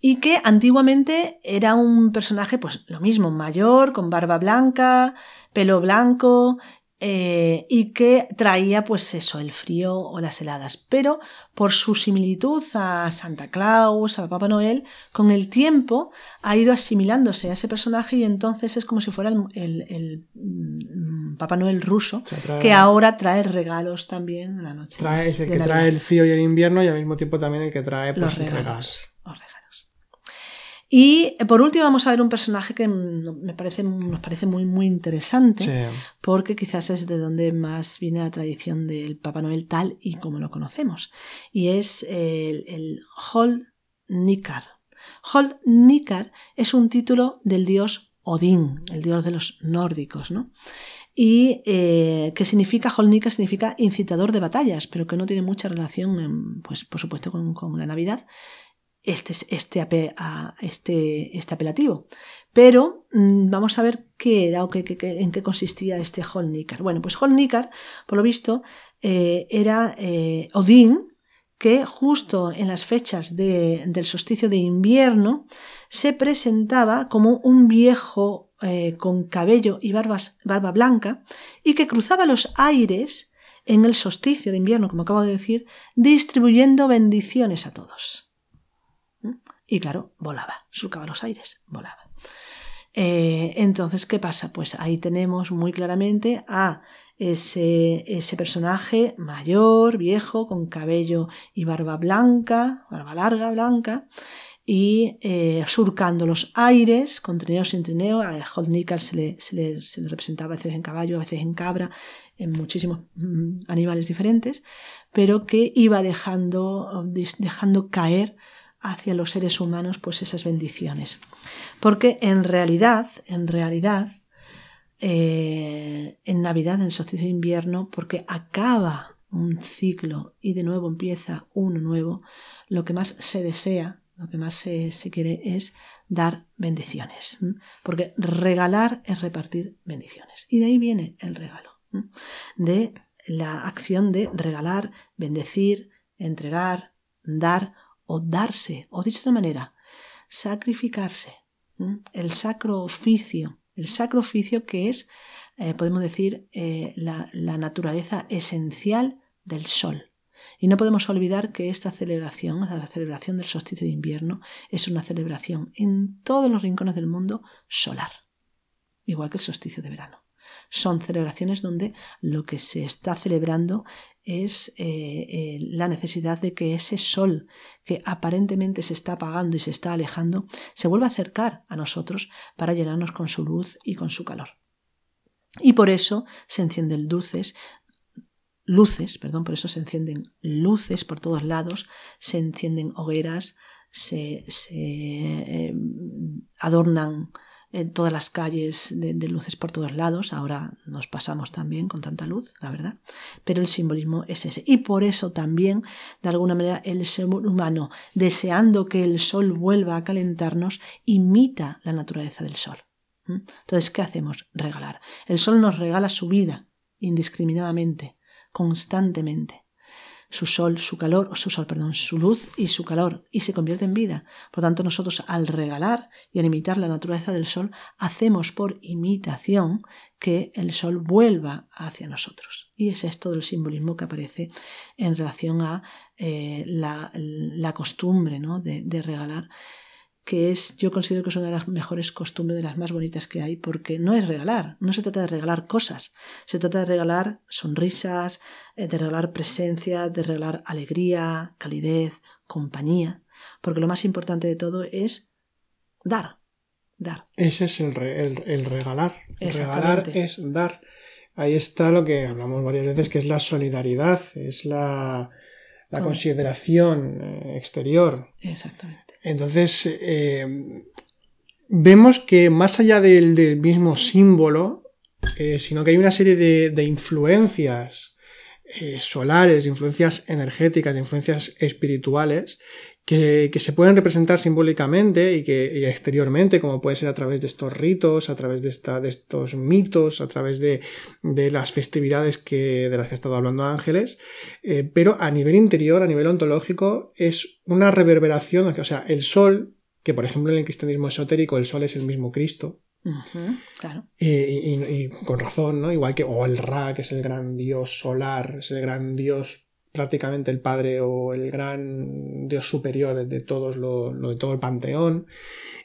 Y que antiguamente era un personaje, pues lo mismo, mayor, con barba blanca, pelo blanco, eh, y que traía pues eso, el frío o las heladas. Pero por su similitud a Santa Claus, a Papá Noel, con el tiempo ha ido asimilándose a ese personaje y entonces es como si fuera el, el, mm, Papá Noel ruso, que ahora trae regalos también en la noche. Trae, es el que trae el frío y el invierno y al mismo tiempo también el que trae pues, Los regalos. Y eh, por último vamos a ver un personaje que me parece, nos parece muy, muy interesante, porque quizás es de donde más viene la tradición del Papá Noel tal y como lo conocemos. Y es el, el Hol Nikar. Hol Nikar es un título del dios Odín, el dios de los nórdicos, ¿no? y eh, que significa, Holnika significa incitador de batallas, pero que no tiene mucha relación, pues por supuesto, con, con la Navidad, este, este, este, este apelativo. Pero mm, vamos a ver qué era o qué, en qué consistía este Holnikar. Bueno, pues Holnikar, por lo visto, eh, era eh, Odín, que justo en las fechas del solsticio de invierno se presentaba como un viejo eh, con cabello y barbas, barba blanca y que cruzaba los aires en el solsticio de invierno, como acabo de decir, distribuyendo bendiciones a todos. Y claro, volaba, surcaba los aires, volaba. Eh, entonces, ¿qué pasa? Pues ahí tenemos muy claramente a ese, ese, personaje mayor, viejo, con cabello y barba blanca, barba larga, blanca, y eh, surcando los aires, con trineo sin trineo. A Holnikar se le, se, le, se le representaba a veces en caballo, a veces en cabra, en muchísimos mm, animales diferentes, pero que iba dejando, dejando caer hacia los seres humanos pues esas bendiciones. Porque en realidad, en realidad, eh, en Navidad, en solsticio de invierno, porque acaba un ciclo y de nuevo empieza uno nuevo, lo que más se desea, lo que más se, se quiere es dar bendiciones. Porque regalar es repartir bendiciones. Y de ahí viene el regalo. De la acción de regalar, bendecir, entregar, dar o darse, o dicho de otra manera, sacrificarse, el sacro oficio, el sacro oficio que es, eh, podemos decir, eh, la, la naturaleza esencial del sol. Y no podemos olvidar que esta celebración, la celebración del solsticio de invierno, es una celebración en todos los rincones del mundo solar, igual que el solsticio de verano. Son celebraciones donde lo que se está celebrando es eh, eh, la necesidad de que ese sol que aparentemente se está apagando y se está alejando, se vuelva a acercar a nosotros para llenarnos con su luz y con su calor. Y por eso se encienden dulces, luces, perdón, por eso se encienden luces por todos lados, se encienden hogueras, se, se eh, adornan en todas las calles de, luces por todos lados. Ahora nos pasamos también con tanta luz, la verdad. Pero el simbolismo es ese. Y por eso también, de alguna manera, el ser humano, deseando que el sol vuelva a calentarnos, imita la naturaleza del sol. ¿Mm? Entonces, ¿qué hacemos? Regalar. El sol nos regala su vida, indiscriminadamente, constantemente su sol, su calor, su sol, perdón, su luz y su calor, y se convierte en vida. Por tanto, nosotros al regalar y al imitar la naturaleza del sol, hacemos por imitación que el sol vuelva hacia nosotros. Y ese es todo el simbolismo que aparece en relación a eh, la, costumbre ¿no? de regalar que es, yo considero que es una de las mejores costumbres, de las más bonitas que hay, porque no es regalar, no se trata de regalar cosas, se trata de regalar sonrisas, eh, de regalar presencia, de regalar alegría, calidez, compañía, porque lo más importante de todo es dar, dar. Ese es el, el, regalar. Regalar es dar. Ahí está lo que hablamos varias veces, que es la solidaridad, es la, la consideración eh, exterior. Exactamente. Entonces, eh, vemos que más allá del, mismo símbolo, eh, sino que hay una serie de, influencias eh, solares, influencias energéticas, influencias espirituales, que, se pueden representar simbólicamente y que exteriormente, como puede ser a través de estos ritos, a través de, de estos mitos, a través de, las festividades que, de las que ha estado hablando Ángeles, pero a nivel interior, a nivel ontológico, es una reverberación, o sea, el sol, que por ejemplo en el cristianismo esotérico el sol es el mismo Cristo, claro. y, con razón, ¿no? Igual que, o el Ra, que es el gran dios solar, es el gran dios prácticamente el padre o el gran dios superior de, todos lo, de todo el panteón.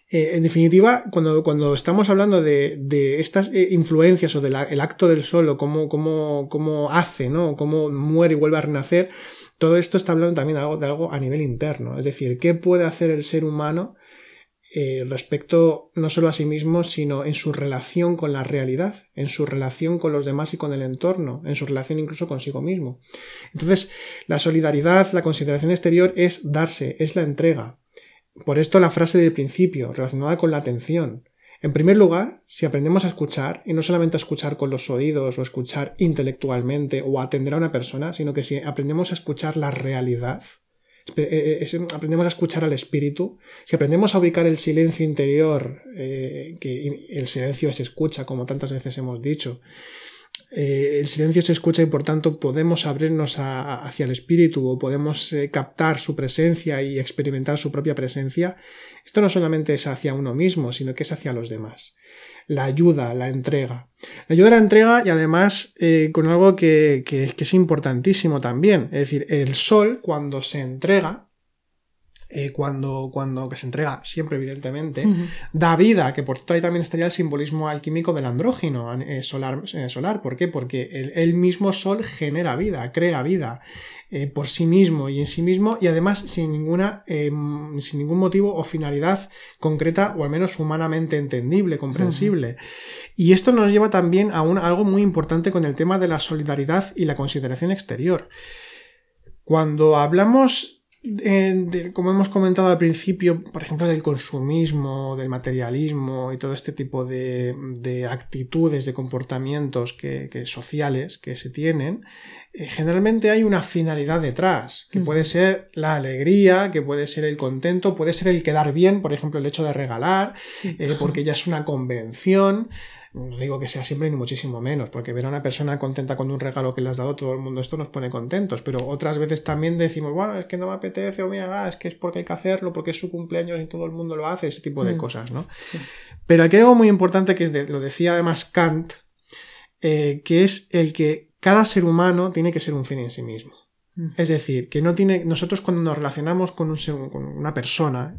Eh, en definitiva, cuando, cuando estamos hablando de, estas eh, influencias o del acto del sol o cómo, cómo, cómo hace, ¿no? cómo muere y vuelve a renacer, todo esto está hablando también de algo, de algo a nivel interno. Es decir, ¿qué puede hacer el ser humano eh, respecto no solo a sí mismo, sino en su relación con la realidad, en su relación con los demás y con el entorno, en su relación incluso consigo mismo. Entonces, la solidaridad, la consideración exterior es darse, es la entrega. Por esto la frase del principio, relacionada con la atención. En primer lugar, si aprendemos a escuchar, y no solamente a escuchar con los oídos o escuchar intelectualmente o atender a una persona, sino que si aprendemos a escuchar la realidad, aprendemos a escuchar al espíritu, si aprendemos a ubicar el silencio interior, eh, que el silencio se escucha, como tantas veces hemos dicho, el silencio se escucha y por tanto podemos abrirnos hacia el espíritu o podemos captar su presencia y experimentar su propia presencia, esto no solamente es hacia uno mismo, sino que es hacia los demás la ayuda, la entrega. La ayuda, la entrega y además eh, con algo que, es importantísimo también. Es decir, el sol cuando se entrega, eh, cuando, cuando que se entrega siempre evidentemente, da vida, que por tanto ahí también estaría el simbolismo alquímico del andrógeno eh, solar, solar. ¿Por qué? Porque el, el, mismo sol genera vida, crea vida. Eh, por sí mismo y en sí mismo y además sin ninguna sin ningún motivo o finalidad concreta o al menos humanamente entendible, comprensible. Y esto nos lleva también a, un, algo muy importante con el tema de la solidaridad y la consideración exterior. Cuando hablamos como hemos comentado al principio, por ejemplo, del consumismo, del materialismo y todo este tipo de, actitudes, de comportamientos que, sociales que se tienen, eh, generalmente hay una finalidad detrás, que puede ser la alegría, que puede ser el contento, puede ser el quedar bien, por ejemplo, el hecho de regalar, eh, porque ya es una convención. No digo que sea siempre ni muchísimo menos, porque ver a una persona contenta con un regalo que le has dado todo el mundo, esto nos pone contentos, pero otras veces también decimos, bueno, es que no me apetece, o mira, es que es porque hay que hacerlo, porque es su cumpleaños y todo el mundo lo hace, ese tipo de mm. cosas, ¿no? Pero aquí hay algo muy importante que es lo decía además Kant, eh, que es el que cada ser humano tiene que ser un fin en sí mismo. Es decir, que no tiene. Nosotros cuando nos relacionamos con, un, con una persona,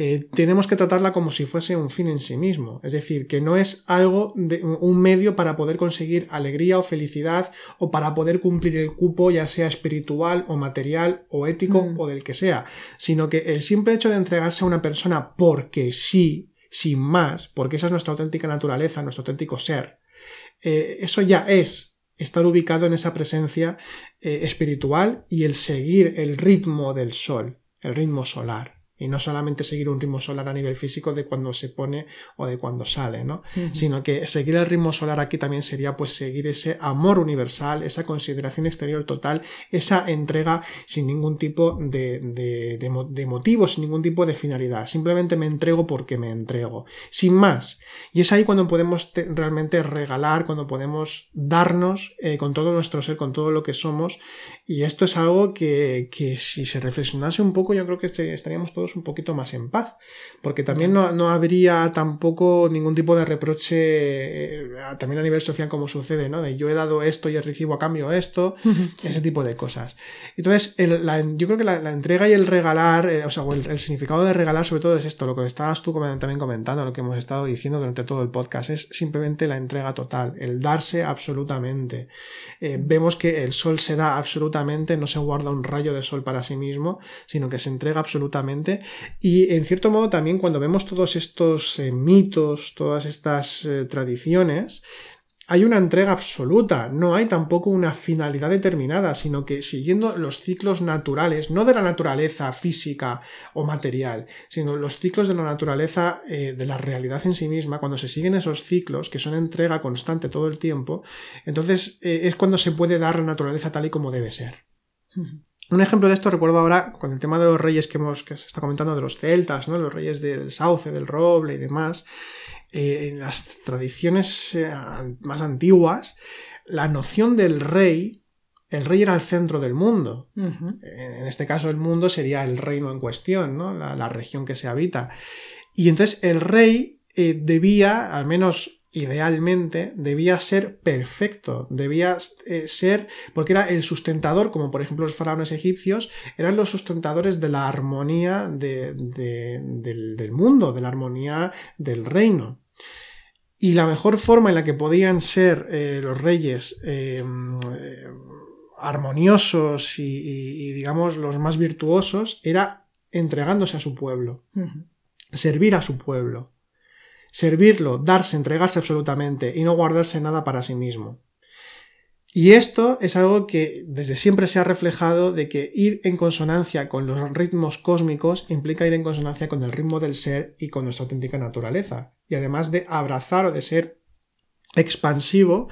eh, tenemos que tratarla como si fuese un fin en sí mismo. Es decir, que no es algo, de, un medio para poder conseguir alegría o felicidad o para poder cumplir el cupo, ya sea espiritual o material o ético mm. o del que sea, sino que el simple hecho de entregarse a una persona porque sí, sin más, porque esa es nuestra auténtica naturaleza, nuestro auténtico ser, eh, eso ya es estar ubicado en esa presencia eh, espiritual y el seguir el ritmo del sol, el ritmo solar y no solamente seguir un ritmo solar a nivel físico de cuando se pone o de cuando sale, ¿no? Sino que seguir el ritmo solar aquí también sería pues seguir ese amor universal, esa consideración exterior total, esa entrega sin ningún tipo de, de, de, motivo, sin ningún tipo de finalidad. Simplemente me entrego porque me entrego. Sin más. Y es ahí cuando podemos realmente regalar, cuando podemos darnos eh, con todo nuestro ser, con todo lo que somos. Y esto es algo que, que si se reflexionase un poco, yo creo que este, estaríamos todos un poquito más en paz, porque también no, habría tampoco ningún tipo de reproche, eh, también a nivel social como sucede, ¿no? De yo he dado esto y recibo a cambio esto, ese tipo de cosas. Entonces, yo creo que la, entrega y el regalar, eh, o sea, el, significado de regalar sobre todo es esto, lo que estabas tú también comentando, lo que hemos estado diciendo durante todo el podcast, es simplemente la entrega total, el darse absolutamente. Eh, vemos que el sol se da absolutamente, no se guarda un rayo de sol para sí mismo, sino que se entrega absolutamente y en cierto modo también cuando vemos todos estos eh, mitos, todas estas eh, tradiciones, hay una entrega absoluta, no hay tampoco una finalidad determinada, sino que siguiendo los ciclos naturales, no de la naturaleza física o material, sino los ciclos de la naturaleza eh, de la realidad en sí misma, cuando se siguen esos ciclos, que son entrega constante todo el tiempo, entonces es cuando se puede dar la naturaleza tal y como debe ser. Un ejemplo de esto recuerdo ahora con el tema de los reyes que hemos que se está comentando de los celtas, ¿no? Los reyes del sauce, del roble y demás. Eh, en las tradiciones eh, más antiguas, la noción del rey, el rey era el centro del mundo. En este caso, el mundo sería el reino en cuestión, ¿no? La, región que se habita. Y entonces el rey eh, debía, al menos idealmente debía ser perfecto, debía eh, ser, porque era el sustentador, como por ejemplo los faraones egipcios, eran los sustentadores de la armonía del, mundo, de la armonía del reino. Y la mejor forma en la que podían ser eh, los reyes eh, armoniosos y, digamos, los más virtuosos era entregándose a su pueblo, servir a su pueblo servirlo, darse, entregarse absolutamente y no guardarse nada para sí mismo. Y esto es algo que desde siempre se ha reflejado de que ir en consonancia con los ritmos cósmicos implica ir en consonancia con el ritmo del ser y con nuestra auténtica naturaleza. Y además de abrazar o de ser expansivo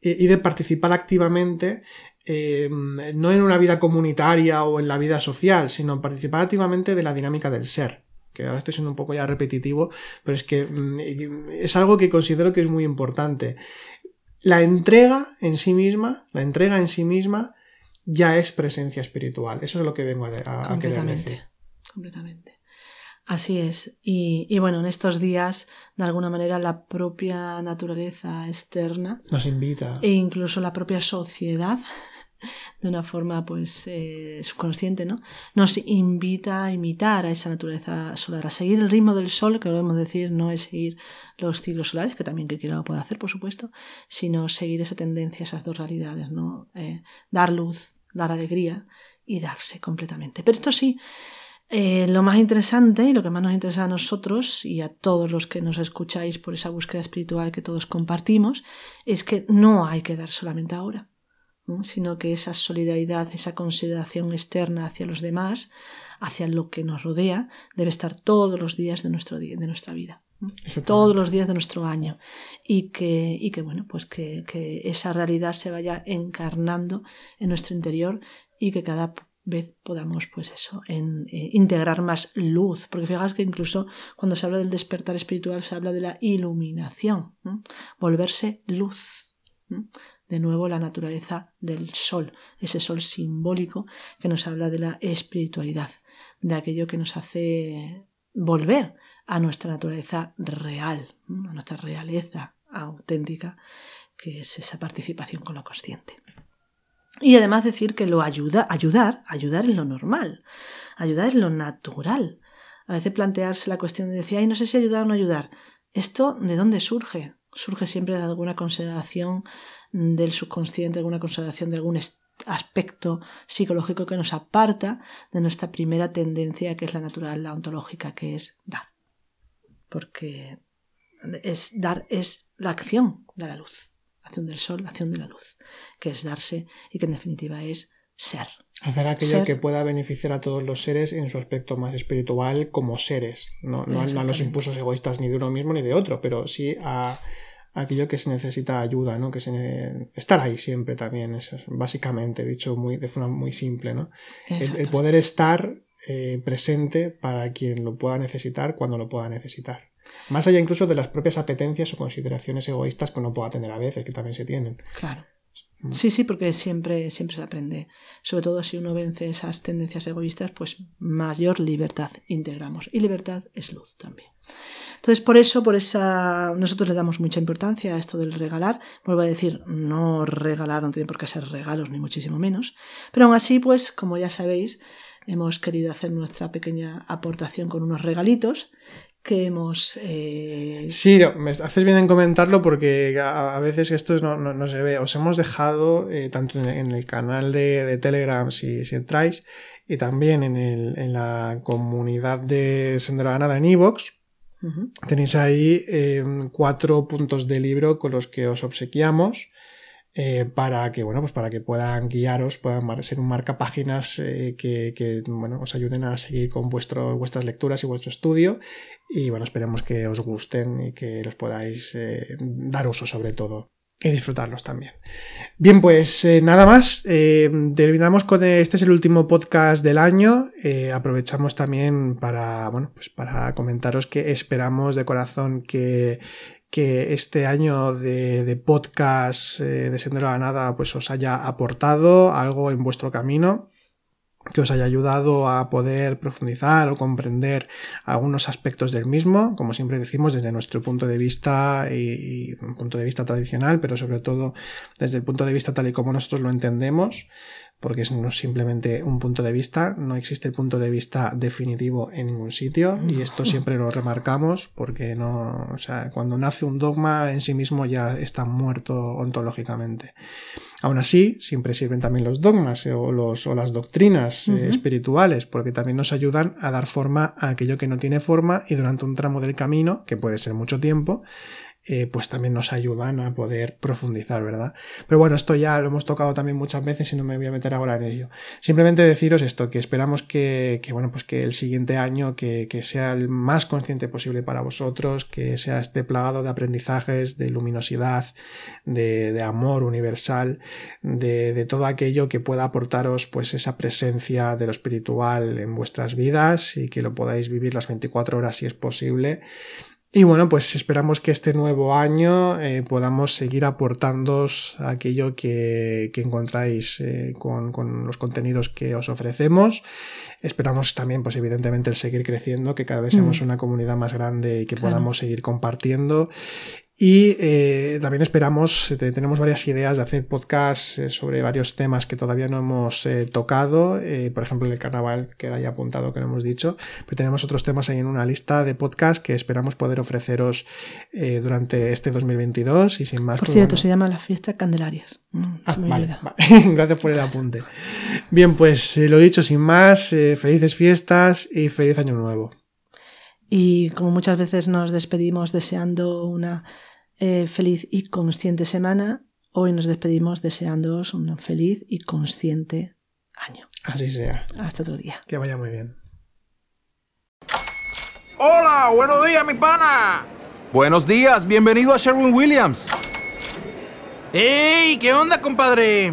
y de participar activamente eh, no en una vida comunitaria o en la vida social, sino participar activamente de la dinámica del ser que ahora estoy siendo un poco ya repetitivo, pero es que mm, es algo que considero que es muy importante. La entrega en sí misma, la entrega en sí misma, ya es presencia espiritual. Eso es lo que vengo a, a, querer decir. Completamente. Así es. Y, y, bueno, en estos días, de alguna manera, la propia naturaleza externa nos invita. E incluso la propia sociedad de una forma pues eh, subconsciente, ¿no? Nos invita a imitar a esa naturaleza solar, a seguir el ritmo del sol, que podemos decir no es seguir los ciclos solares, que también que quiera lo puede hacer, por supuesto, sino seguir esa tendencia, esas dos realidades, ¿no? Eh, dar luz, dar alegría y darse completamente. Pero esto sí, eh, lo más interesante y lo que más nos interesa a nosotros y a todos los que nos escucháis por esa búsqueda espiritual que todos compartimos, es que no hay que dar solamente ahora sino que esa solidaridad, esa consideración externa hacia los demás, hacia lo que nos rodea, debe estar todos los días de, nuestro de nuestra vida. Todos los días de nuestro año. Y que, y que bueno, pues que, que, esa realidad se vaya encarnando en nuestro interior y que cada vez podamos, pues eso, en, eh, integrar más luz. Porque fijaos que incluso cuando se habla del despertar espiritual se habla de la iluminación, volverse luz de nuevo la naturaleza del sol, ese sol simbólico que nos habla de la espiritualidad, de aquello que nos hace volver a nuestra naturaleza real, a nuestra realeza auténtica, que es esa participación con lo consciente. Y además decir que lo ayuda, ayudar, ayudar en lo normal, ayudar en lo natural. A veces plantearse la cuestión de decir, ay, no sé si ayudar o no ayudar. ¿Esto de dónde surge? Surge siempre de alguna consideración del subconsciente, alguna consideración de algún aspecto psicológico que nos aparta de nuestra primera tendencia, que es la natural, la ontológica, que es dar. Porque es dar es la acción de la luz, la acción del sol, la acción de la luz, que es darse y que en definitiva es ser. Hacer aquello que pueda beneficiar a todos los seres en su aspecto más espiritual como seres, no, no, a los impulsos egoístas ni de uno mismo ni de otro, pero sí a, aquello que se necesita ayuda, ¿no? Que se estar ahí siempre también, eso es básicamente dicho muy de forma muy simple, ¿no? El, poder estar eh, presente para quien lo pueda necesitar cuando lo pueda necesitar. Más allá incluso de las propias apetencias o consideraciones egoístas que uno pueda tener a veces, que también se tienen. Claro. Mm. Sí, sí, porque siempre, siempre se aprende. Sobre todo si uno vence esas tendencias egoístas, pues mayor libertad integramos. Y libertad es luz también. Entonces, por eso, por esa, nosotros le damos mucha importancia a esto del regalar. Vuelvo a decir, no regalar no tiene por qué ser regalos, ni muchísimo menos. Pero aún así, pues, como ya sabéis, hemos querido hacer nuestra pequeña aportación con unos regalitos que hemos... Eh... Sí, me haces bien en comentarlo porque a, veces esto no, se ve. Os hemos dejado, eh, tanto en, el canal de, Telegram, si, si, entráis, y también en, el, en la comunidad de Sendero Ganada en Evox, Tenéis ahí eh, cuatro puntos de libro con los que os obsequiamos. Eh, para que bueno pues para que puedan guiaros puedan ser un marca páginas eh, que, bueno os ayuden a seguir con vuestro, vuestras lecturas y vuestro estudio y bueno esperemos que os gusten y que los podáis dar uso sobre todo y disfrutarlos también. Bien, pues nada más. terminamos con este es el último podcast del año. aprovechamos también para bueno, pues para comentaros que esperamos de corazón que que este año de, podcast eh, de Sendero a la Nada pues os haya aportado algo en vuestro camino que os haya ayudado a poder profundizar o comprender algunos aspectos del mismo, como siempre decimos, desde nuestro punto de vista y, un punto de vista tradicional, pero sobre todo desde el punto de vista tal y como nosotros lo entendemos, porque es no simplemente un punto de vista, no existe el punto de vista definitivo en ningún sitio y esto siempre lo remarcamos porque no, o sea, cuando nace un dogma en sí mismo ya está muerto ontológicamente. Aún así, siempre sirven también los dogmas eh, o, los, o las doctrinas eh, espirituales porque también nos ayudan a dar forma a aquello que no tiene forma y durante un tramo del camino, que puede ser mucho tiempo, eh, pues también nos ayudan a poder profundizar, ¿verdad? Pero bueno, esto ya lo hemos tocado también muchas veces y no me voy a meter ahora en ello. Simplemente deciros esto, que esperamos que, bueno, pues que el siguiente año que, sea el más consciente posible para vosotros, que sea este plagado de aprendizajes, de luminosidad, de, amor universal, de, de, todo aquello que pueda aportaros pues esa presencia de lo espiritual en vuestras vidas y que lo podáis vivir las 24 horas si es posible y bueno, pues esperamos que este nuevo año eh, podamos seguir aportando aquello que, encontráis eh, con, con, los contenidos que os ofrecemos. Esperamos también, pues evidentemente, el seguir creciendo, que cada vez seamos mm. una comunidad más grande y que podamos seguir compartiendo. Y eh, también esperamos, eh, tenemos varias ideas de hacer podcasts eh, sobre varios temas que todavía no hemos tocado. por ejemplo, el carnaval queda ahí apuntado que no hemos dicho. Pero tenemos otros temas ahí en una lista de podcasts que esperamos poder ofreceros durante este 2022. Y sin más. Por pues cierto, se llama la fiesta Candelarias. Ah, vale, Gracias por el apunte. Bien, pues lo dicho, sin más, felices fiestas y feliz año nuevo. Y como muchas veces nos despedimos deseando una eh, feliz y consciente semana. Hoy nos despedimos deseándoos un feliz y consciente año. Así sea. Hasta otro día. Que vaya muy bien. Hola, buenos días, mi pana. Buenos días, bienvenido a Sherwin Williams. ¡Ey! ¿Qué onda, compadre?